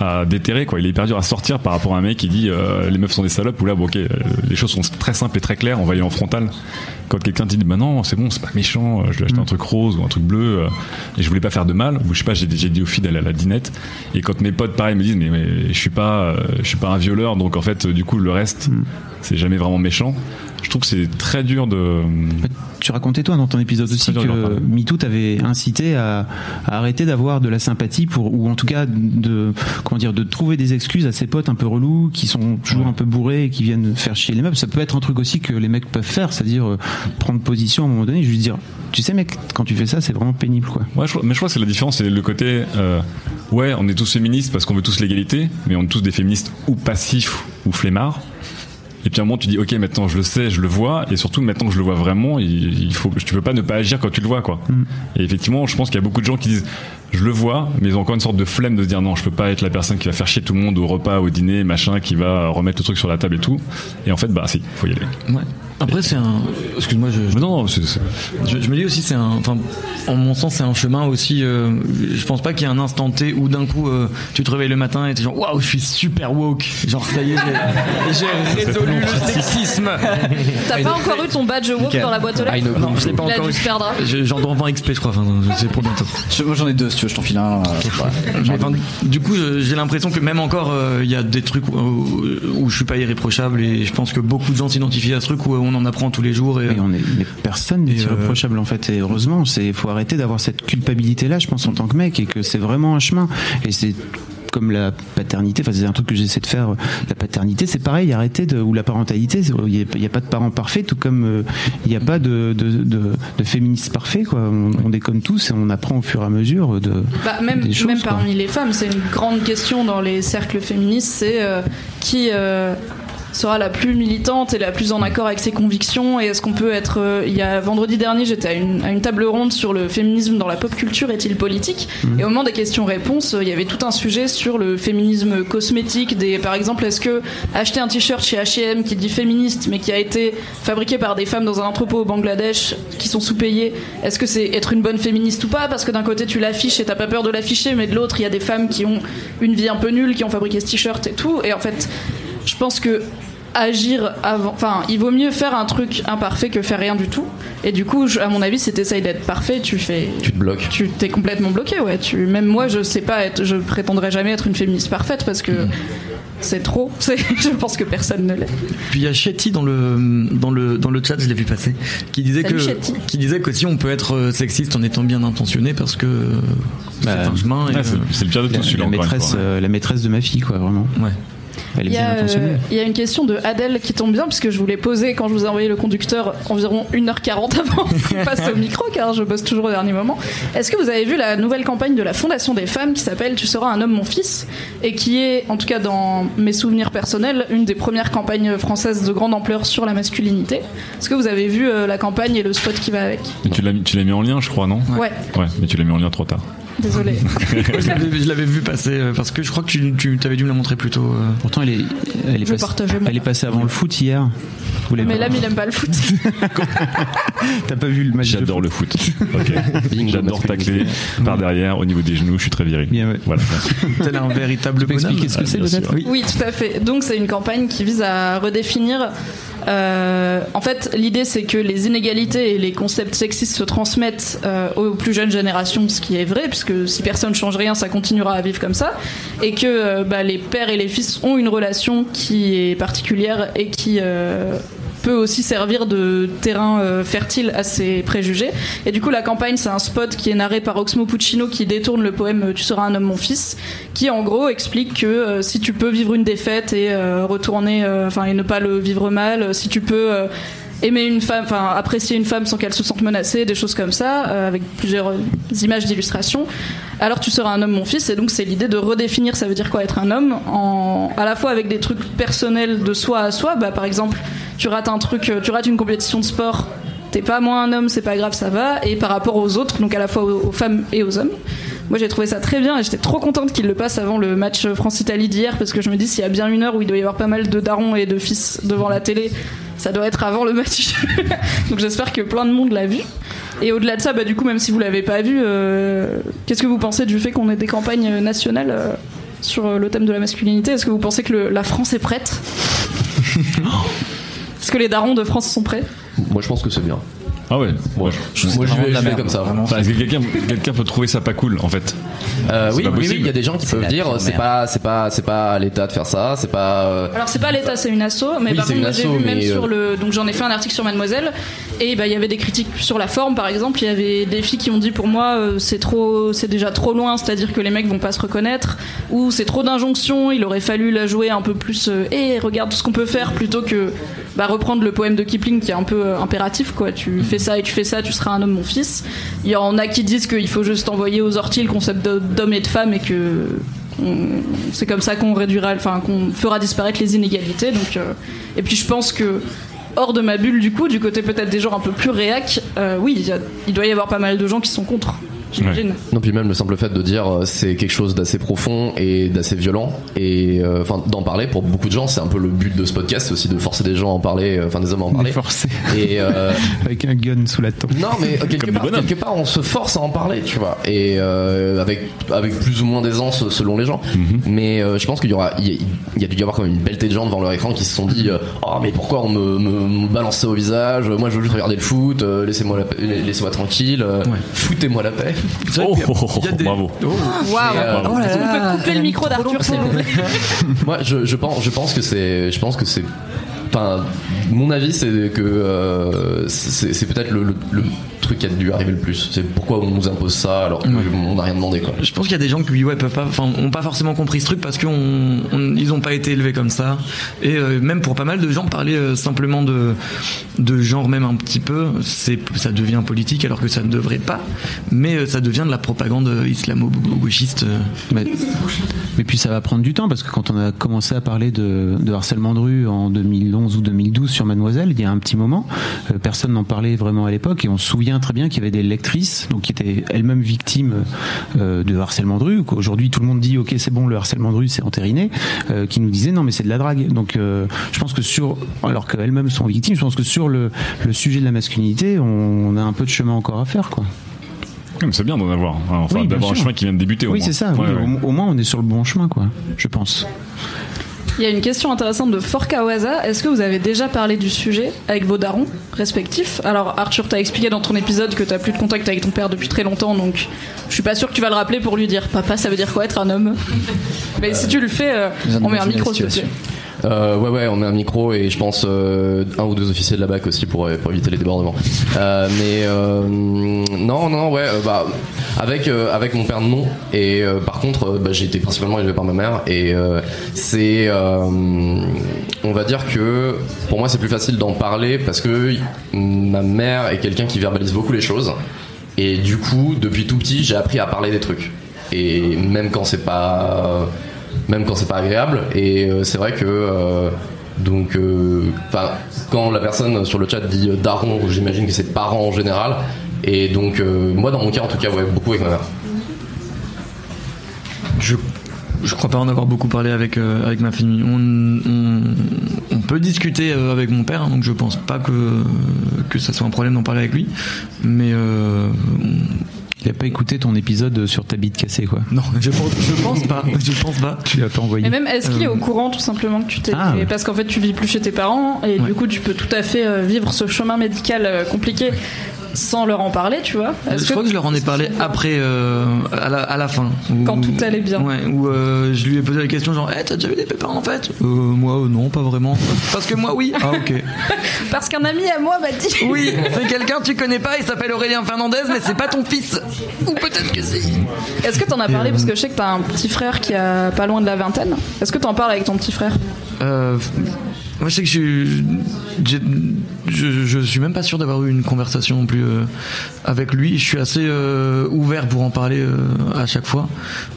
S4: à déterrer, quoi. Il est hyper dur à sortir par rapport à un mec qui dit, euh, les meufs sont des salopes, ou là, bon, ok, euh, les choses sont très simples et très claires, on va y aller en frontal. Quand quelqu'un dit, bah non, c'est bon, c'est pas méchant, euh, je vais acheter un truc rose ou un truc bleu, euh, et je voulais pas faire de mal, ou je sais pas, j'ai dit aux filles d'aller à la dinette, et quand mes potes, pareil, me disent, mais, mais je suis pas, euh, je suis pas un violeur, donc en fait, du coup, le reste, c'est jamais vraiment méchant. Je trouve que c'est très dur de,
S5: Tu racontais toi dans ton épisode aussi que. MeToo t'avait incité à, à arrêter d'avoir de la sympathie pour ou en tout cas de comment dire de trouver des excuses à ses potes un peu relous qui sont toujours
S4: Ouais.
S5: un peu bourrés et qui viennent faire chier les meufs. Ça peut être un truc aussi que les mecs peuvent faire, c'est-à-dire euh, prendre position à un moment donné, et juste dire tu sais mec quand tu fais ça c'est vraiment pénible quoi.
S4: Ouais, je, mais je crois que c'est la différence, c'est le côté, euh, ouais, on est tous féministes parce qu'on veut tous l'égalité, mais on est tous des féministes ou passifs ou flemmards. Et puis à un moment, tu dis, ok, maintenant je le sais, je le vois, et surtout maintenant que je le vois vraiment, il, il faut, tu peux pas ne pas agir quand tu le vois, quoi. Et effectivement, je pense qu'il y a beaucoup de gens qui disent, je le vois, mais ils ont encore une sorte de flemme de se dire, non, je peux pas être la personne qui va faire chier tout le monde au repas, au dîner, machin, qui va remettre le truc sur la table et tout. Et en fait, bah si, faut y aller.
S8: Ouais. Après, c'est un. Excuse-moi, je,
S4: Mais non, non, c'est, c'est-
S8: Je, je me dis aussi, c'est un. Enfin, en mon sens, c'est un chemin aussi. euh, je pense pas qu'il y ait un instant T où d'un coup, euh, tu te réveilles le matin et t'es genre, waouh, je suis super woke. Genre, ça y est, j'ai- résolu le sexisme.
S1: T'as pas encore eu ton badge woke dans la boîte aux
S8: Ah,
S1: lettres
S8: non, je l'ai pas
S1: Il a
S8: encore
S1: dû
S8: eu.
S1: se perdre.
S8: Je- J'en dois 20 XP, je crois. Enfin, c'est pour bientôt.
S7: Je- moi, j'en ai deux, si tu veux, je t'en file un. euh,
S8: enfin, du coup, j'ai l'impression que même encore, euh, il y a des trucs où, où je suis pas irréprochable et je pense que beaucoup de gens s'identifient à ce truc où on en apprend tous les jours. Et,
S5: Et on est, mais personne n'est
S8: euh,
S5: irréprochable en fait. Et heureusement, c'est faut arrêter d'avoir cette culpabilité là, je pense en tant que mec, et que c'est vraiment un chemin. Et c'est comme la paternité. Enfin, c'est un truc que j'essaie de faire. euh, La paternité, c'est pareil. Arrêter de ou la parentalité. c'est- Il n'y a, il y a pas de parents parfaits, tout comme euh, il n'y a pas de de, de, de féministes parfaits. Quoi. On, on déconne tous et on apprend au fur et à mesure de.
S1: Bah, même,
S5: des choses,
S1: même
S5: quoi.
S1: parmi les femmes, c'est une grande question dans les cercles féministes, c'est euh, qui euh, sera la plus militante et la plus en accord avec ses convictions et est-ce qu'on peut être... euh, il y a vendredi dernier, j'étais à une, à une table ronde sur le féminisme dans la pop culture est-il politique
S5: Mhm.
S1: Et au moment des questions-réponses, euh, il y avait tout un sujet sur le féminisme cosmétique, des, par exemple, est-ce que acheter un t-shirt chez H&M qui dit féministe mais qui a été fabriqué par des femmes dans un entrepôt au Bangladesh qui sont sous-payées, est-ce que c'est être une bonne féministe ou pas? Parce que d'un côté tu l'affiches et t'as pas peur de l'afficher, mais de l'autre il y a des femmes qui ont une vie un peu nulle, qui ont fabriqué ce t-shirt et tout. Et en fait, je pense que agir avant, enfin, il vaut mieux faire un truc imparfait que faire rien du tout. Et du coup, je- à mon avis, si t'essayes d'être parfait, tu fais,
S3: Tu te bloques.
S1: tu t'es complètement bloqué. Ouais, tu, même moi, je sais pas être, je prétendrai jamais être une féministe parfaite parce que c'est trop. C'est, je pense que personne ne l'est.
S8: Puis il y a Chetty dans le dans le dans le chat, je l'ai vu passer, qui disait
S1: Salut,
S8: que
S1: Chetty.
S8: qui disait qu'aussi on peut être euh, sexiste en étant bien intentionné parce que euh, c'est
S5: Bah,
S8: un chemin.
S4: c'est
S8: euh,
S4: c'est le pire de
S5: La,
S4: tout celui-là
S5: la
S4: une
S5: maîtresse, euh, la maîtresse de ma fille, quoi, vraiment.
S8: ouais.
S5: Elle est
S1: Il y,
S5: bien
S1: a,
S5: intentionnée.
S1: euh, il y a une question de Adèle qui tombe bien puisque je vous l'ai posée quand je vous ai envoyé le conducteur environ 1h40 avant qu'on passe au micro car je bosse toujours au dernier moment. Est-ce que vous avez vu la nouvelle campagne de la Fondation des femmes qui s'appelle Tu seras un homme mon fils et qui est en tout cas dans mes souvenirs personnels une des premières campagnes françaises de grande ampleur sur la masculinité? Est-ce que vous avez vu euh, la campagne et le spot qui va avec?
S4: Mais tu l'as mis, tu l'as mis en lien, je crois, non?
S1: Ouais,
S4: Ouais, mais tu l'as mis en lien trop tard.
S1: Désolé.
S8: Je l'avais- vu passer euh, parce que je crois que tu, tu avais dû me la montrer plus tôt. euh.
S5: Pourtant, elle est, elle est,
S1: Je
S5: passée, elle est passée avant le foot hier. Vous
S1: Mais l'ami il aime pas le foot.
S5: T'as pas vu le match de
S4: J'adore le foot. Ok.
S3: Bingo,
S4: J'adore tacler par derrière, au niveau des genoux, je suis très viril.
S5: Bien, ouais.
S4: Voilà.
S8: Tel un véritable
S5: Tu peux
S8: bonhomme.
S5: expliquer ce que
S4: Ah,
S5: c'est peut-être.
S8: Oui.
S1: Oui, tout à fait. Donc c'est une campagne qui vise à redéfinir. Euh, en fait, l'idée c'est que les inégalités et les concepts sexistes se transmettent euh, aux plus jeunes générations, ce qui est vrai, puisque si personne change rien, ça continuera à vivre comme ça, et que euh, bah, les pères et les fils ont une relation qui est particulière et qui peut aussi servir de terrain euh, fertile à ces préjugés. Et du coup, la campagne, c'est un spot qui est narré par Oxmo Puccino qui détourne le poème euh, Tu seras un homme, mon fils, qui en gros explique que euh, si tu peux vivre une défaite et retourner, enfin, et ne pas le vivre mal, si tu peux. aimer une femme, enfin apprécier une femme sans qu'elle se sente menacée, des choses comme ça, avec plusieurs images d'illustration. Alors tu seras un homme, mon fils, et donc c'est l'idée de redéfinir, ça veut dire quoi être un homme, en, à la fois avec des trucs personnels de soi à soi. Bah, par exemple, tu rates un truc, euh, tu rates une compétition de sport, t'es pas moins un homme, c'est pas grave, ça va. Et par rapport aux autres, donc à la fois aux, femmes et aux hommes. Moi j'ai trouvé ça très bien et j'étais trop contente qu'il le passe avant le match France-Italie d'hier parce que je me dis s'il y a bien une heure où il doit y avoir pas mal de darons et de fils devant la télé, ça doit être avant le match. donc j'espère que plein de monde l'a vu. Et au-delà de ça, bah, du coup, même si vous l'avez pas vu, euh, qu'est-ce que vous pensez du fait qu'on ait des campagnes nationales euh, sur le thème de la masculinité? Est-ce que vous pensez que la France est prête? Est-ce que les darons de France sont prêts?
S3: Moi, je pense que c'est bien.
S4: Ah ouais.
S3: Moi, je, moi, j'y vais, comme ça.
S4: Enfin, Est-ce que quelqu'un quelqu'un peut trouver ça pas cool en fait?
S3: Euh,
S4: C'est
S3: oui,
S4: pas
S3: oui, oui,
S4: possible.
S3: il y a des gens qui peuvent dire
S7: pire
S3: c'est
S7: merde.
S3: pas, c'est pas, c'est pas à l'État de faire ça, c'est pas. euh,
S1: Alors c'est pas l'État, c'est une asso, mais
S3: Oui,
S1: par
S3: c'est
S1: contre
S3: une
S1: moi, j'ai
S3: asso,
S1: vu même
S3: mais, euh,
S1: sur le, donc j'en ai fait un article sur Mademoiselle, et bah il y avait des critiques sur la forme, par exemple, il y avait des filles qui ont dit pour moi euh, c'est trop, c'est déjà trop loin, c'est-à-dire que les mecs vont pas se reconnaître, ou c'est trop d'injonctions, il aurait fallu la jouer un peu plus, et regarde tout ce qu'on peut faire plutôt que bah, reprendre le poème de Kipling qui est un peu euh, impératif quoi, tu fais ça et tu fais ça, tu seras un homme mon fils. Il y en a qui disent qu'il faut juste envoyer aux orties le concept d'homme et de femme et que c'est comme ça qu'on réduira, enfin qu'on fera disparaître les inégalités. Donc, euh, et puis je pense que hors de ma bulle du coup, du côté peut-être des gens un peu plus réac, euh, oui, a- il doit y avoir pas mal de gens qui sont contre. J'imagine.
S3: Non, puis même le simple fait de dire euh, c'est quelque chose d'assez profond et d'assez violent, et euh, enfin d'en parler pour beaucoup de gens, c'est un peu le but de ce podcast aussi de forcer des gens à en parler, euh, enfin des hommes à en parler. Et euh,
S5: avec un gun sous la tempe.
S3: non, mais quelque part,
S4: bonhommes.
S3: quelque part, on se force à en parler, tu vois, et euh, avec avec plus ou moins d'aisance selon les gens.
S4: Mhm.
S3: Mais euh, je pense qu'il y aura, il y, a- il y a dû y avoir quand même une pelletée de gens devant leur écran qui se sont dit, oh mais pourquoi on me, me, me balance ça au visage? Moi, je veux juste regarder le foot. euh, laissez-moi laissez-moi tranquille. euh, Foutez-moi la paix.
S4: Oh,
S8: Il y a des-
S4: bravo.
S8: Oh.
S1: Waouh.
S3: euh,
S1: Est-ce qu'on peut couper le micro d'Arthur s'il vous plaît
S3: Moi, je, je pense, je pense que c'est, je pense que c'est, enfin, mon avis, c'est que euh, c'est c'est peut-être le, le- le truc qui a dû arriver le plus C'est pourquoi on nous impose ça alors qu'on n'a rien demandé quoi.
S8: Je pense qu'il y a des gens qui ouais, peuvent pas, ont pas forcément compris ce truc parce qu'ils n'ont pas été élevés comme ça. Et euh, même pour pas mal de gens, parler euh, simplement de, de genre même un petit peu, c'est, ça devient politique alors que ça ne devrait pas. Mais euh, ça devient de la propagande islamo-gauchiste.
S5: Mais, mais, puis ça va prendre du temps parce que quand on a commencé à parler de, de harcèlement de rue en 2011 ou 2012 sur Mademoiselle, il y a un petit moment, personne n'en parlait vraiment à l'époque et on se souvient très bien qu'il y avait des lectrices donc qui étaient elles-mêmes victimes de harcèlement de rue. Aujourd'hui, tout le monde dit ok, c'est bon, le harcèlement de rue, c'est entériné, qui nous disaient non, mais c'est de la drague. Donc, je pense que sur, alors qu'elles-mêmes sont victimes, je pense que sur le, le sujet de la masculinité, on, a un peu de chemin encore à faire, quoi.
S4: C'est bien d'en avoir, enfin d'avoir un chemin qui vient de débuter.
S5: Oui, c'est ça. Au, moins, on est sur le bon chemin, quoi. Je pense.
S1: Il y a une question intéressante de Forkawaza. Est-ce que vous avez déjà parlé du sujet avec vos darons respectifs? Alors Arthur t'as expliqué dans ton épisode que t'as plus de contact avec ton père depuis très longtemps, donc je suis pas sûr que tu vas le rappeler pour lui dire papa ça veut dire quoi être un homme? Mais si tu le fais, euh, on met un micro s'il te plaît.
S3: Euh, ouais, ouais, on met un micro et je pense euh, un ou deux officiers de la BAC aussi pour, pour éviter les débordements. Euh, mais euh, non, non, ouais, euh, bah, avec, avec mon père, non. Et par contre, bah, j'ai été principalement élevé par ma mère et c'est. on va dire que pour moi, c'est plus facile d'en parler parce que ma mère est quelqu'un qui verbalise beaucoup les choses. Et du coup, depuis tout petit, j'ai appris à parler des trucs. Et même quand c'est pas même quand c'est pas agréable. Et euh, c'est vrai que euh, donc, euh, quand la personne sur le chat dit daron, j'imagine que c'est parents en général. Et donc, moi, dans mon cas, en tout cas, ouais, beaucoup avec ma mère.
S8: Je, je crois pas en avoir beaucoup parlé avec, avec ma famille. On, on, peut discuter avec mon père, hein, donc je pense pas que, que ça soit un problème d'en parler avec lui. Mais
S5: il a pas écouté ton épisode sur ta bite cassée, quoi.
S8: Non, je pense, je pense pas. Je pense pas.
S5: Tu l'as pas envoyé.
S1: Et même, est-ce qu'il est au courant tout simplement que tu t'es. Ah, Parce qu'en fait, tu vis plus chez tes parents et du coup, tu peux tout à fait euh, vivre ce chemin médical euh, compliqué sans leur en parler, tu vois.
S8: Je crois que je leur en ai parlé après, euh, à, la, à, la, fin.
S1: Quand tout allait bien.
S8: Ouais, où euh, je lui ai posé la question genre, hey, eh, t'as déjà vu des pépins en fait? Euh, Moi, euh, non, pas vraiment. Parce que moi, oui. Ah, ok.
S1: Parce qu'un ami à moi m'a dit.
S8: Oui, c'est quelqu'un que tu connais pas, il s'appelle Aurélien Fernandez, mais c'est pas ton fils. Ou peut-être que si.
S1: Est-ce que t'en as parlé? Parce que je sais que t'as un petit frère qui a pas loin de la vingtaine. Est-ce que t'en parles avec ton petit frère?
S8: Euh, moi, je sais que je, je, je, suis même pas sûr d'avoir eu une conversation non plus euh, avec lui. Je suis assez euh, ouvert pour en parler euh, à chaque fois.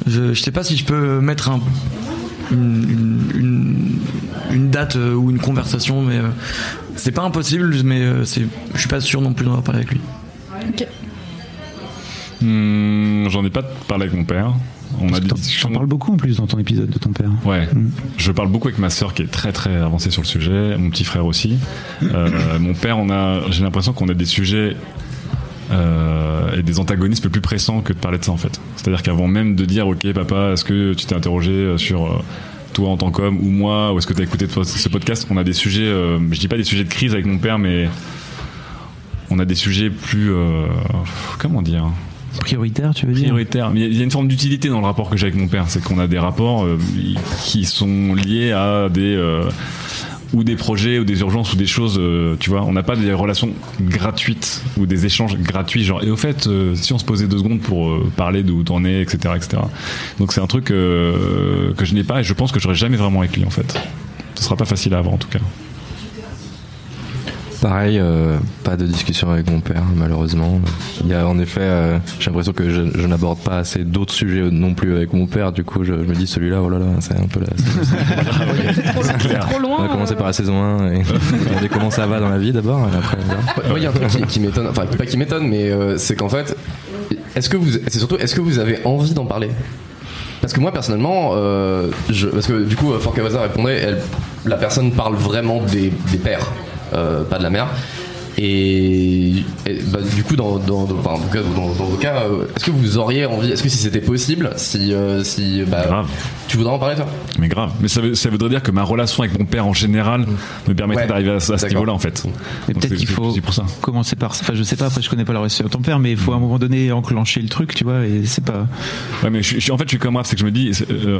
S8: Je, je sais pas si je peux mettre un, une, une, une, date ou une conversation, mais c'est pas impossible. Mais c'est, je suis pas sûr non plus d'en avoir parlé avec lui.
S1: Ok.
S4: Hmm, j'en ai pas parlé avec mon père.
S5: On a J'en parle beaucoup en plus dans ton épisode de ton père.
S4: Ouais. Mm. Je parle beaucoup avec ma sœur qui est très très avancée sur le sujet, mon petit frère aussi. Euh, mon père, on a, j'ai l'impression qu'on a des sujets euh, et des antagonismes plus pressants que de parler de ça en fait. C'est-à-dire qu'avant même de dire ok papa, est-ce que tu t'es interrogé sur euh, toi en tant qu'homme ou moi, ou est-ce que tu as écouté ce podcast, on a des sujets, euh, je dis pas des sujets de crise avec mon père, mais on a des sujets plus, euh, comment dire
S5: Prioritaire, tu veux
S4: dire Prioritaire. Mais il y a une forme d'utilité dans le rapport que j'ai avec mon père. C'est qu'on a des rapports euh, qui sont liés à des. Euh, ou des projets ou des urgences ou des choses, euh, tu vois, on n'a pas des relations gratuites ou des échanges gratuits, genre, et au fait, si on se posait deux secondes pour parler d'où t'en es, etc., etc. Donc c'est un truc que je n'ai pas et je pense que j'aurais jamais vraiment avec lui, en fait. Ce sera pas facile à avoir, en tout cas.
S6: Pareil, euh, pas de discussion avec mon père, malheureusement. Il y a en effet, euh, j'ai l'impression que je, n'aborde pas assez d'autres sujets non plus avec mon père. Du coup, je, me dis celui-là, oh là là, c'est un peu la.
S1: trop, loin.
S6: On va commencer par la saison 1 et demander comment ça va dans la vie d'abord.
S3: il y a un truc qui, m'étonne, enfin pas qui m'étonne, mais euh, c'est qu'en fait, est-ce que vous, c'est surtout, est-ce que vous avez envie d'en parler? Parce que moi personnellement, je, parce que du coup, Fort Cavaza répondait, elle, la personne parle vraiment des, des pères. Euh, pas de la mer. Et, bah, du coup, dans, dans, dans, dans, vos cas, euh, est-ce que vous auriez envie, est-ce que si c'était possible, si, euh, si bah,
S4: grave.
S3: tu voudrais en parler toi?
S4: Mais grave. Mais ça, ça, voudrait dire que ma relation avec mon père en général me permettrait d'arriver à, ce niveau-là en fait.
S5: Mais peut-être qu'il faut pour ça. commencer par ça. Enfin, je sais pas. Après, je connais pas la relation de ton père, mais il faut à un moment donné enclencher le truc, tu vois. Et c'est pas.
S4: Ouais, mais je, en fait, je suis comme moi, c'est que je me dis,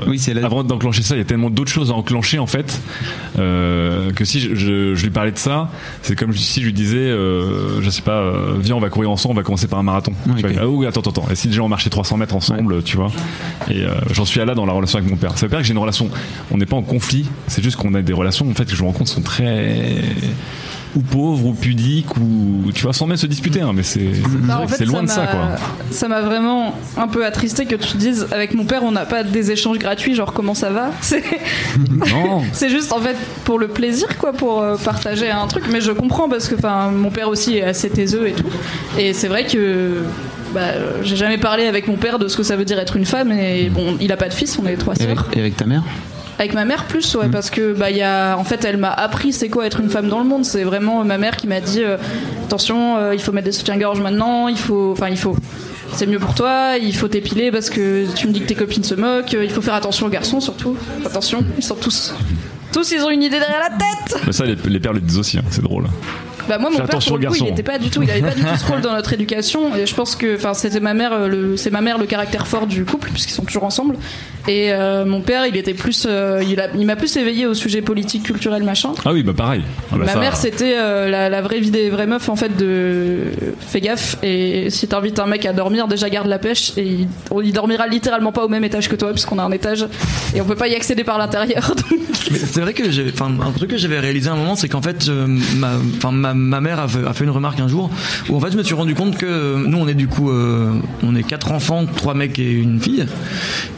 S4: oui, c'est avant d'enclencher ça, il y a tellement d'autres choses à enclencher en fait que si je, je, lui parlais de ça, c'est comme si je lui disais euh, je sais pas, euh, viens, on va courir ensemble, on va commencer par un marathon. Tu
S5: ok.
S4: vois, ah oui, attends, attends, attends. Et si déjà on marchait 300 mètres ensemble, tu vois. Et euh, j'en suis à là dans la relation avec mon père. Ça veut pas dire que j'ai une relation, on n'est pas en conflit, c'est juste qu'on a des relations, en fait, que je me rends compte sont très ou pauvres ou pudiques ou tu vois sans même se disputer hein, mais c'est
S1: Bah, en fait,
S4: loin de ça quoi
S1: Ça m'a vraiment un peu attristé que tu dises avec mon père, on n'a pas des échanges gratuits, genre comment ça va? C'est
S4: non
S1: c'est juste en fait pour le plaisir, quoi, pour euh, partager un truc. Mais je comprends parce que enfin, mon père aussi est assez taiseux et tout. Et c'est vrai que. Bah, j'ai jamais parlé avec mon père de ce que ça veut dire être une femme et bon il a pas de fils on est trois
S5: Et avec,
S1: sœurs
S5: et avec ta mère?
S1: Avec ma mère plus ouais parce que bah il y a en fait elle m'a appris c'est quoi être une femme dans le monde. C'est vraiment ma mère qui m'a dit euh, attention euh, il faut mettre des soutiens-gorge maintenant il faut enfin il faut c'est mieux pour toi il faut t'épiler parce que tu me dis que tes copines se moquent euh, il faut faire attention aux garçons surtout. Attention ils sont tous tous ils ont une idée derrière la tête.
S4: Mais ça les, les pères le disent aussi hein, c'est drôle.
S1: Bah moi mon père pour le coup, il était pas du tout il avait pas du tout ce rôle dans notre éducation. Et je pense que enfin c'était ma mère le c'est ma mère le caractère fort du couple puisqu'ils sont toujours ensemble et euh, mon père il était plus euh, il a- il m'a plus éveillé au sujet politique culturel machin
S4: ah oui bah pareil Ah bah
S1: Ma
S4: ça-
S1: mère, c'était euh, la, la vraie vie des vraies meufs, en fait, de fais gaffe, et si t'invites un mec à dormir, déjà garde la pêche, et il, il dormira littéralement pas au même étage que toi, puisqu'on a un étage, et on peut pas y accéder par l'intérieur.
S8: c'est vrai que j'ai, enfin, un truc que j'avais réalisé à un moment, c'est qu'en fait, euh, ma, enfin, ma, ma mère a fait, a fait une remarque un jour où en fait, je me suis rendu compte que nous, on est du coup, euh, on est quatre enfants, trois mecs et une fille.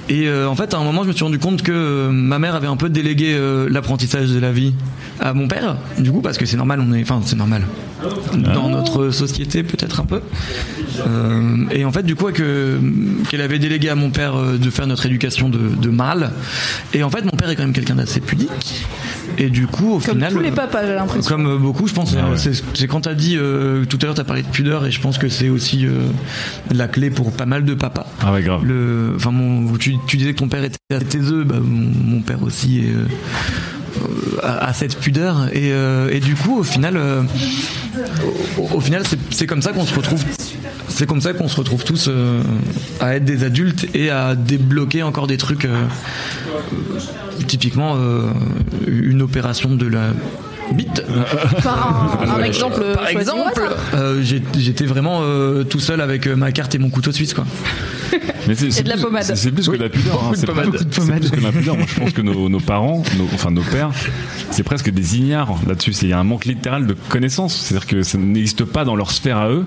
S8: Et euh, en fait, à un moment, je me suis rendu compte que euh, ma mère avait un peu délégué euh, l'apprentissage de la vie à mon père, du coup, parce que c'est normal, on est, enfin, c'est normal dans notre société, peut-être un peu. Euh, et en fait, du coup, que qu'elle avait délégué à mon père euh, de faire notre éducation de, de mâle. Et en fait, mon père est quand même quelqu'un d'assez pudique. Et du coup, au
S1: Comme
S8: final,
S1: tous les
S8: euh,
S1: papas, j'ai l'impression.
S8: comme euh, beaucoup, je pense.
S4: Ah
S8: euh,
S4: ouais.
S8: C'est quand t'as dit euh, tout à l'heure, t'as parlé de pudeur, et je pense que c'est aussi euh, la clé pour pas mal de papas.
S4: ah ouais grave
S8: Le, enfin, mon, tu, tu disais que ton père était assez taiseux, bah, mon, mon père aussi est, a cette pudeur, et, euh, et du coup, au final, euh, au, au final, c'est- c'est comme ça qu'on se retrouve. C'est comme ça qu'on se retrouve tous euh, à être des adultes et à débloquer encore des trucs. euh, typiquement, euh, une opération de la bite.
S1: Par un, un exemple,
S8: Par exemple, euh, j'étais vraiment euh, tout seul avec ma carte et mon couteau suisse, quoi.
S4: Mais c'est, c'est
S1: de la
S4: plus-
S1: pommade.
S4: C'est, c'est plus que de la pudeur. hein. C'est, pas-
S8: pommade.
S4: c'est plus que de la pudeur. Moi, je pense que nos, nos parents, nos- enfin nos pères, c'est presque des ignares là-dessus. Il y a un manque littéral de connaissances. C'est-à-dire que ça n'existe pas dans leur sphère à eux.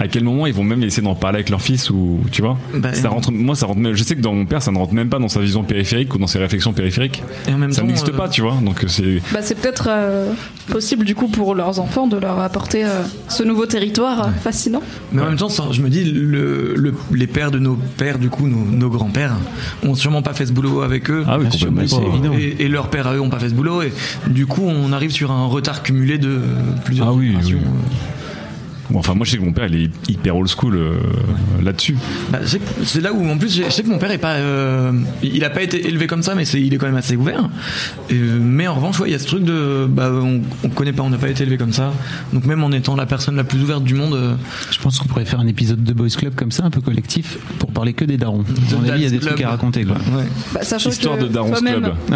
S4: À quel moment ils vont même essayer d'en parler avec leur fils ou tu vois?
S8: Bah,
S4: Ça rentre. Moi, ça rentre. Je sais que dans mon père, ça ne rentre même pas dans sa vision périphérique ou dans ses réflexions périphériques.
S8: Et en même
S4: Ça
S8: temps,
S4: n'existe
S8: euh,
S4: pas, tu vois. Donc c'est.
S1: Bah, c'est peut-être euh, possible du coup pour leurs enfants de leur apporter euh, ce nouveau territoire euh, fascinant.
S8: Mais en même temps, je me dis, le, le- les pères de nos pères, du coup, nos, nos grands-pères, ont sûrement pas fait ce boulot avec eux.
S4: Ah oui, complètement.
S8: Et, et leurs pères à eux ont pas fait ce boulot. Et du coup, on arrive sur un retard cumulé de plusieurs
S4: Ah oui, oui. Bon, enfin, moi, je sais que mon père, il est hyper old school euh, là-dessus.
S8: Bah, c'est là où, en plus, je sais que mon père est pas, euh, il a pas été élevé comme ça, mais il est quand même assez ouvert. Et, mais en revanche, ouais, il y a ce truc de, bah, on, on connaît pas, on n'a pas été élevé comme ça. Donc même en étant la personne la plus ouverte du monde, euh,
S5: Je pense qu'on pourrait faire un épisode de Boys Club comme ça, un peu collectif, pour parler que des darons. À mon avis, il y a des
S8: Club.
S5: trucs à raconter, quoi.
S8: ouais.
S1: Bah, sachant
S4: Histoire
S1: que
S4: de Daron's Club.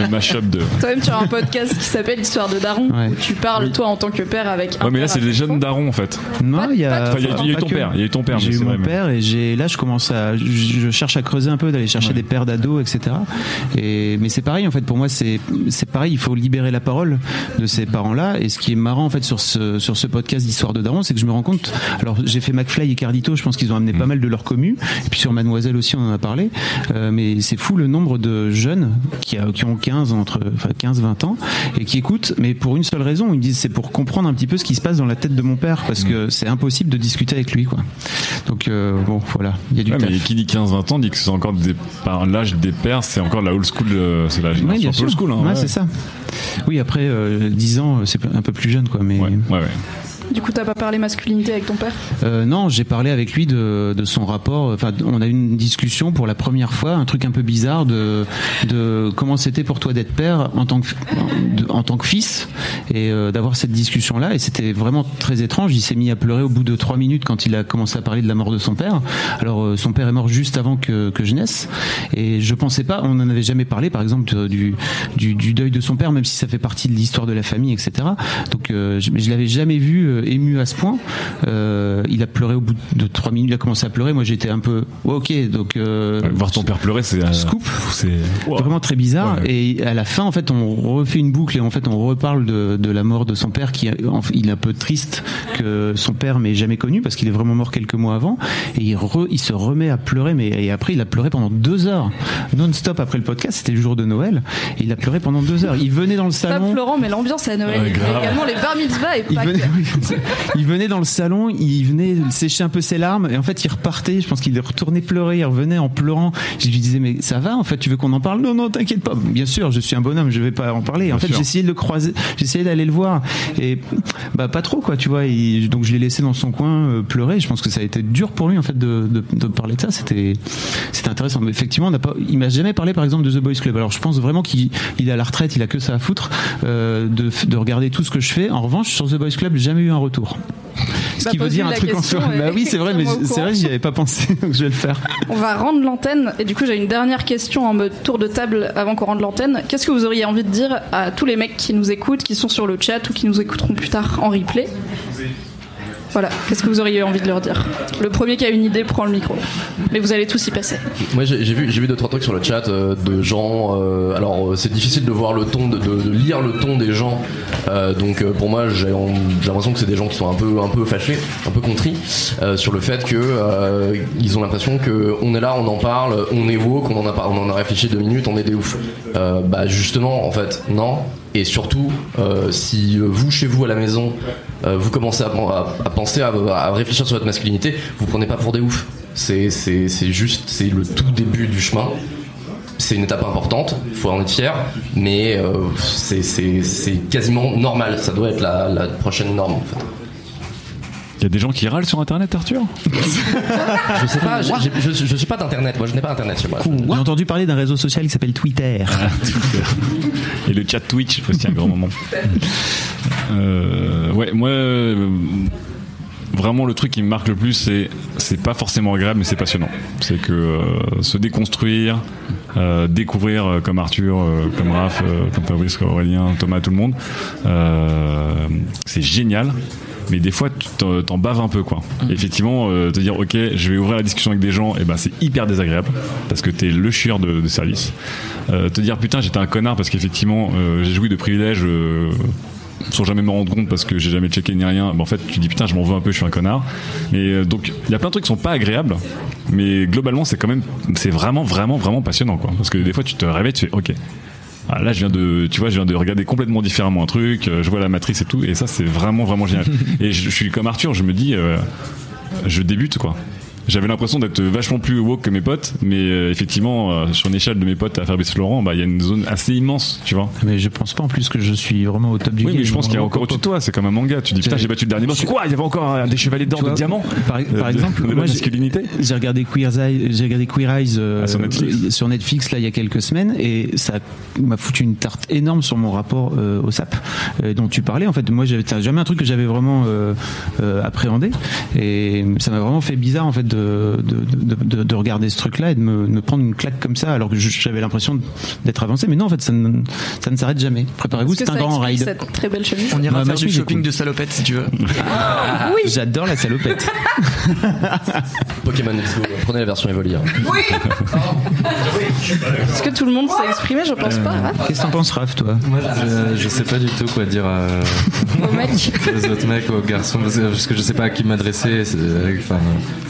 S4: Le mashup de.
S1: toi-même, tu as un podcast qui s'appelle Histoire de Daron,
S5: Ouais.
S1: où tu parles toi en tant que père avec. un
S4: Ouais, mais là, c'est
S1: à fois.
S4: darons, en fait.
S5: Non, il y a.
S4: Enfin, il y a- il y a eu ton
S5: que.
S4: père, il y a eu ton père,
S5: J'ai eu mon
S4: vrai, mais-
S5: père et j'ai là je commence à je, je cherche à creuser un peu d'aller chercher des pères d'ados etc. Et mais c'est pareil en fait pour moi c'est c'est pareil il faut libérer la parole de ces parents là et ce qui est marrant en fait sur ce sur ce podcast d'histoire de Daron c'est que je me rends compte alors j'ai fait McFly et Cardito je pense qu'ils ont amené pas mal de leur commu et puis sur Mademoiselle aussi on en a parlé Euh, mais c'est fou le nombre de jeunes qui, a- qui ont 15 entre enfin 15 20 ans et qui écoutent mais pour une seule raison ils me disent c'est pour comprendre un petit peu ce qui se passe dans la tête de mon père parce que c'est impossible de discuter avec lui quoi donc euh, bon voilà il y a du
S4: Ouais, mais qui dit 15-20 ans dit que c'est encore des, par l'âge des pères, c'est encore la old school, euh, c'est la génération old school. Hein,
S5: Ouais, c'est ça. Oui, après euh, 10 ans, c'est un peu plus jeune, quoi. Mais
S4: ouais, ouais.
S1: Du coup, t'as pas parlé masculinité avec ton père?
S5: Euh, non, j'ai parlé avec lui de, de son rapport. Enfin, on a eu une discussion pour la première fois, un truc un peu bizarre de, de comment c'était pour toi d'être père en tant que en tant que fils et euh, d'avoir cette discussion là. Et c'était vraiment très étrange. Il s'est mis à pleurer au bout de trois minutes quand il a commencé à parler de la mort de son père. Alors, euh, son père est mort juste avant que, que je naisse. Et je pensais pas, on n'en avait jamais parlé, par exemple, du, du, deuil de son père, même si ça fait partie de l'histoire de la famille, etc. Donc, je, je l'avais jamais vu ému à ce point. Euh, il a pleuré au bout de trois minutes, il a commencé à pleurer. Moi, j'étais un peu, ouais, ok, donc. euh,
S4: Voir ton père pleurer, c'est. euh,
S5: Scoop.
S4: C'est.
S5: Vraiment très bizarre.
S4: Ouais.
S5: Et à la fin, en fait, on refait une boucle et en fait, on reparle de, de la mort de son père qui, il est un peu triste que son père m'ait jamais connu parce qu'il est vraiment mort quelques mois avant. Et il, re- il se remet à pleurer, mais et après, il a pleuré pendant deux heures, non-stop après le podcast. C'était le jour de Noël. Et il a pleuré pendant deux heures. Il venait dans le
S1: Pas
S5: salon.
S1: Florent, mais l'ambiance à Noël.
S4: Ouais,
S1: également les bar mitzvahs et Pâques.
S5: venait, il venait dans le salon, il venait sécher un peu ses larmes et en fait il repartait. Je pense qu'il retournait pleurer, il revenait en pleurant. Je lui disais mais ça va en fait, tu veux qu'on en parle? Non non t'inquiète pas. Bien sûr, je suis un bonhomme, je vais pas en parler. En fait essayé de le croiser, essayé d'aller le voir et bah pas trop quoi, tu vois. Donc je l'ai laissé dans son coin euh, pleurer. Je pense que ça a été dur pour lui en fait de, de, de parler de ça. C'était c'était intéressant. Mais effectivement on n'a pas, il m'a jamais parlé par exemple de The Boys Club. Alors je pense vraiment qu'il il est à la retraite, il a que ça à foutre euh, de, de regarder tout ce que je fais. En revanche sur The Boys Club j'ai jamais eu un retour. Ce
S1: Bah,
S5: qui veut dire un truc en soi. Bah oui, c'est vrai, mais c'est vrai, j'y avais pas pensé, donc je vais le faire.
S1: On va rendre l'antenne et du coup j'ai une dernière question en mode tour de table avant qu'on rende l'antenne. Qu'est-ce que vous auriez envie de dire à tous les mecs qui nous écoutent, qui sont sur le chat ou qui nous écouteront plus tard en replay? Voilà, qu'est-ce que vous auriez envie de leur dire? Le premier qui a une idée prend le micro. Mais vous allez tous y passer.
S3: Moi j'ai vu vu deux trois trucs sur le chat euh, de gens. euh, alors euh, c'est difficile de voir le ton, de, lire le ton des gens. Donc pour moi j'ai l'impression que c'est des gens qui sont un peu un peu fâchés, un peu contris sur le fait que euh, ils ont l'impression que on est là, on en parle, on est woke, on en a pas, on en a réfléchi deux minutes, on est des ouf. Bah justement en fait non. Et surtout, si vous, chez vous, à la maison, euh, vous commencez à, penser, à, réfléchir sur votre masculinité, vous prenez pas pour des oufs. C'est, juste, c'est le tout début du chemin. C'est une étape importante, faut en être fier, mais euh, c'est quasiment normal. Ça doit être la, la prochaine norme. En fait.
S4: Il y a des gens qui râlent sur internet, Arthur
S3: Je sais pas, je, je suis pas d'internet. Moi, je n'ai pas internet chez moi.
S5: J'ai entendu parler d'un réseau social qui s'appelle Twitter.
S4: Et le chat Twitch aussi un grand moment. Euh, ouais, moi, euh, vraiment le truc qui me marque le plus, c'est c'est pas forcément agréable, mais c'est passionnant. C'est que euh, se déconstruire, euh, découvrir euh, comme Arthur, euh, comme Raph, euh, comme Fabrice, comme Aurélien, Thomas, tout le monde, euh, c'est génial. Mais des fois, tu t'en- baves un peu, quoi. Et effectivement, euh, te dire, ok, je vais ouvrir la discussion avec des gens, et ben c'est hyper désagréable parce que t'es le chieur de, de service. Euh, te dire, putain, j'étais un connard parce qu'effectivement, euh, j'ai joui de privilèges. sans jamais me rendre compte parce que j'ai jamais checké ni rien. En fait, tu dis putain, je m'en veux un peu, je suis un connard. Et donc, il y a plein de trucs qui sont pas agréables, mais globalement, c'est quand même, c'est vraiment, vraiment, vraiment passionnant, quoi. Parce que des fois, tu te réveilles, tu fais, ok. Ah, là, je viens de, tu vois, je viens de regarder complètement différemment un truc. euh, Je vois la matrice et tout, et ça, c'est vraiment, vraiment génial. et je, je suis comme Arthur, je me dis, euh, je débute, quoi. J'avais l'impression d'être vachement plus woke que mes potes, mais euh, effectivement, euh, sur une échelle de mes potes à Fabrice Florent, bah, il y a une zone assez immense, tu vois.
S5: Mais je pense pas en plus que je suis vraiment au top du
S4: Oui,
S5: game.
S4: mais je pense qu'il y a encore au-dessus de toi, c'est comme un manga. Tu dis putain, j'ai battu le dernier boss. Quoi Il y avait encore euh, des chevaliers d'or
S5: Tu
S4: de
S5: vois,
S4: diamant
S5: Par, par
S4: Euh,
S5: exemple,
S4: de
S5: moi j'ai-
S4: masculinité.
S5: j'ai regardé Queer Eyes, j'ai regardé Queer Eyes
S4: Ah, sur Netflix.
S5: sur Netflix là il y a quelques semaines et ça m'a foutu une tarte énorme sur mon rapport euh, au SAP euh, dont tu parlais. En fait, moi j'avais c'est jamais un truc que j'avais vraiment euh, euh, appréhendé et ça m'a vraiment fait bizarre en fait de de, de, de- de regarder ce truc là et de me, de me prendre une claque comme ça alors que j'avais l'impression d'être avancé. Mais non, en fait, ça ne, ça ne s'arrête jamais. Préparez-vous, c'est un grand
S1: explique
S5: ride.
S1: cette très belle chemise
S8: On ira
S5: Ma
S8: faire du shopping
S5: cool.
S8: de salopette si tu veux.
S1: Oui.
S5: J'adore la salopette.
S3: Pokémon prenez la version Evoli. hein.
S1: Est-ce que tout le monde s'est exprimé? Je pense pas. hein
S5: Qu'est-ce que t'en penses, Raph, toi?
S6: Moi, je, je sais pas du tout quoi dire à,
S1: Au mec.
S6: aux autres mecs, aux garçons, parce que, je sais pas à qui m'adresser. c'est- Enfin,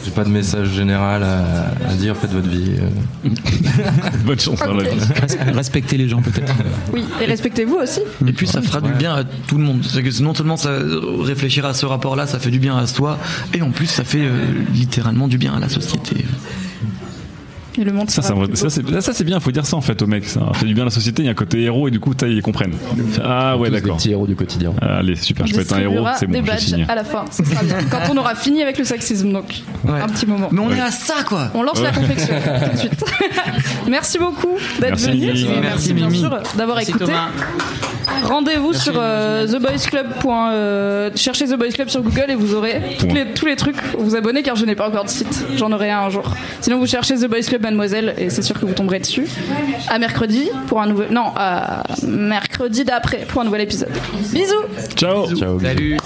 S6: j'ai pas de message général à, à dire. Faites votre vie. euh.
S4: Bonne chance dans la vie.
S5: Res- Respecter les gens peut-être.
S1: Oui, et respectez-vous aussi.
S8: Et puis ça fera du bien à tout le monde. C'est que non seulement ça réfléchir à ce rapport-là, ça fait du bien à soi, et en plus ça fait euh, littéralement du bien à la société.
S1: Et le monde
S4: Ça, ça, ça, c'est ça, c'est bien, faut dire ça en fait aux mecs. Ça fait du bien à la société, il y a un côté héros et du coup, ils comprennent. Ah ouais,
S3: Tous des
S4: d'accord.
S3: petits héros du quotidien.
S4: Allez, super,
S1: On
S4: je peux être un héros, c'est bon,
S1: des
S4: je
S1: badges
S4: signe.
S1: à la fin. Ce sera bien. Quand on aura fini avec le sexisme, donc
S8: Ouais.
S1: un petit moment.
S8: Mais on
S4: Ouais.
S8: est à ça quoi
S1: On lance la confection tout de suite. merci beaucoup d'être venu. Merci,
S8: Merci,
S1: bien
S8: Mimi.
S1: sûr d'avoir écouté. Rendez-vous sur euh, theboysclub. Euh, cherchez The Boys Club sur Google et vous aurez
S4: Point.
S1: les- tous les trucs. Vous abonnez car je n'ai pas encore de site. J'en aurai un un jour. Sinon vous cherchez The Boys Club Mademoiselle et c'est sûr que vous tomberez dessus. À mercredi pour un nouvel. Non, à mercredi d'après pour un nouvel épisode. Bisous.
S4: Ciao.
S3: Ciao.
S5: Salut.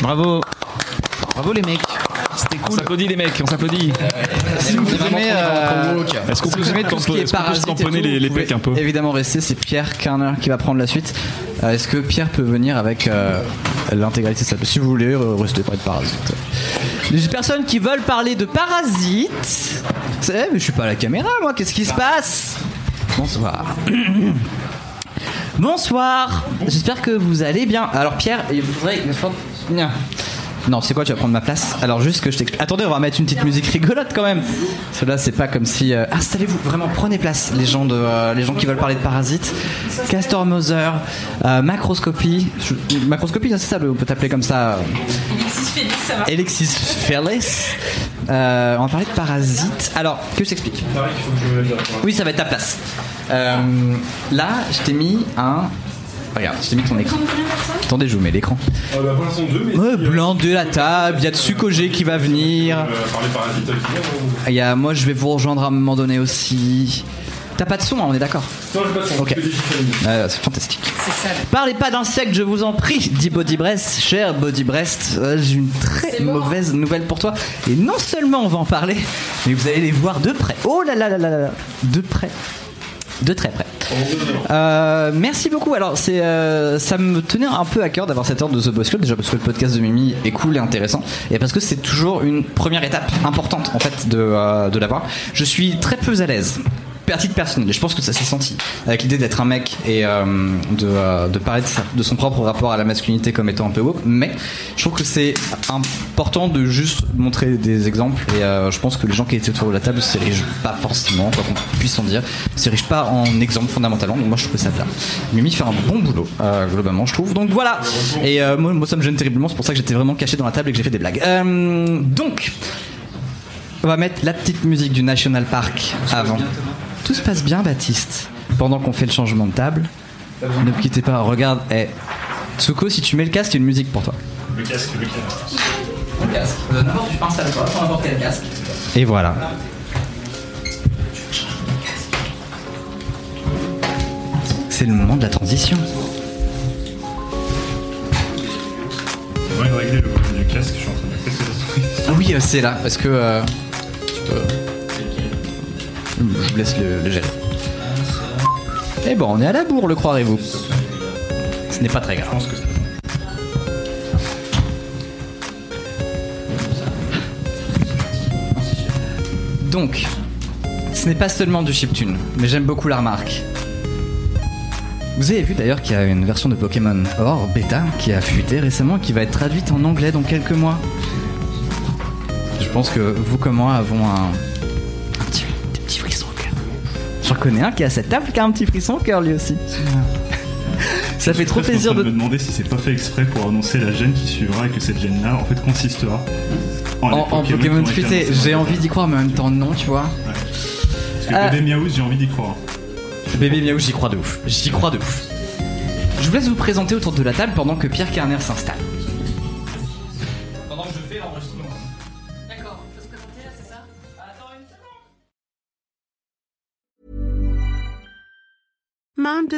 S5: Bravo. Bravo les mecs. C'était
S4: On
S5: cool.
S4: s'applaudit les mecs, on s'applaudit.
S5: Si vous aimez, euh,
S4: Est-ce qu'on peut
S5: tout ce qui est parasite
S4: les, pecs un peu
S7: Évidemment rester, c'est Pierre Kerner qui va prendre la suite. Euh, Est-ce que Pierre peut venir avec euh, l'intégralité de sa Si vous voulez, restez pas de parasite. Les personnes qui veulent parler de parasites. Mais je suis pas à la caméra moi, qu'est-ce qui se passe? Bonsoir. Bonsoir. J'espère que vous allez bien. Alors Pierre, il faudrait non, c'est quoi Tu vas prendre ma place Alors juste que je t'explique. Attendez, on va mettre une petite musique rigolote quand même. Cela, c'est pas comme si. euh, Installez-vous, vraiment, prenez place, les gens de, euh, les gens qui veulent parler de parasites. Castor Moser, euh, macroscopie. Je- macroscopie, c'est ça, on peut t'appeler comme ça. euh, Alexis Fearless. Euh, on va parler de parasites. Alors, que je t'explique Oui, ça va être ta place. Euh, là, je t'ai mis un. Regarde, je t'ai mis ton écran. Attendez, je vous mets l'écran. Ouais, blanc de la table, il y a Tsukoge qui va venir. Il y a, moi, je vais vous rejoindre à un moment donné aussi. T'as pas de son, hein, on est d'accord Ok. Euh, c'est fantastique. Parlez pas d'insectes, je vous en prie, dit Body Breast. Cher Body Breast, euh, j'ai une très mauvaise nouvelle pour toi. Et non seulement on va en parler, mais vous allez les voir de près. Oh là là là là là là. De près. De très près. Euh, merci beaucoup. Alors, euh, ça me tenait un peu à cœur d'avoir cette heure de The Boss Club, déjà parce que le podcast de Mimi est cool et intéressant, et parce que c'est toujours une première étape importante en fait de, euh, de l'avoir. Je suis très peu à l'aise. Titre personnel, et je pense que ça s'est senti avec l'idée d'être un mec et euh, de, euh, de parler de, sa- de son propre rapport à la masculinité comme étant un peu woke, mais je trouve que c'est important de juste montrer des exemples et euh, je pense que les gens qui étaient autour de la table s'érigent pas forcément, quoi qu'on puisse en dire, s'érigent pas en exemple fondamentalement, donc moi je trouve ça bien. Mimi fait un bon boulot, globalement je trouve, donc voilà. Et moi, moi ça me gêne terriblement, c'est pour ça que j'étais vraiment caché dans la table et que j'ai fait des blagues. Donc, on va mettre la petite musique du National Park avant. Tout se passe bien, Baptiste. Pendant qu'on fait le changement de table, ne me quittez pas. Regarde, eh. Tsuko, si tu mets le casque, il y a une musique pour toi.
S4: Le casque, le casque.
S7: Le casque. Euh, n'importe, tu penses à toi, n'importe quel casque? Et voilà. C'est le moment de la transition.
S4: Régler le du casque, je suis en train de casser
S7: Ah oui, euh, c'est là, parce que. euh, tu peux- Je vous laisse le, le gérer. Eh bon, on est à la bourre, le croirez-vous. Ce n'est pas très grave. Donc, ce n'est pas seulement du chiptune, mais j'aime beaucoup la remarque. Vous avez vu d'ailleurs qu'il y a une version de Pokémon Or Beta qui a fuité récemment, qui va être traduite en anglais dans quelques mois. Je pense que vous comme moi avons un J'en connais un qui est à cette table qui a un petit frisson au cœur lui aussi. Ça fait trop plaisir
S10: de
S7: de...
S10: me demander si c'est pas fait exprès pour annoncer la gêne qui suivra et que cette gêne là en fait consistera
S7: En,
S10: les
S7: en Pokémon
S10: annoncés
S7: j'ai envie d'y croire mais en même temps non, tu vois.
S10: Parce que
S7: Ah.
S10: bébé Miaouz, j'ai envie d'y croire.
S7: Bébé Miaou, j'y crois de ouf. J'y crois de ouf. Je vous laisse vous présenter autour de la table pendant que Pierre Kerner s'installe.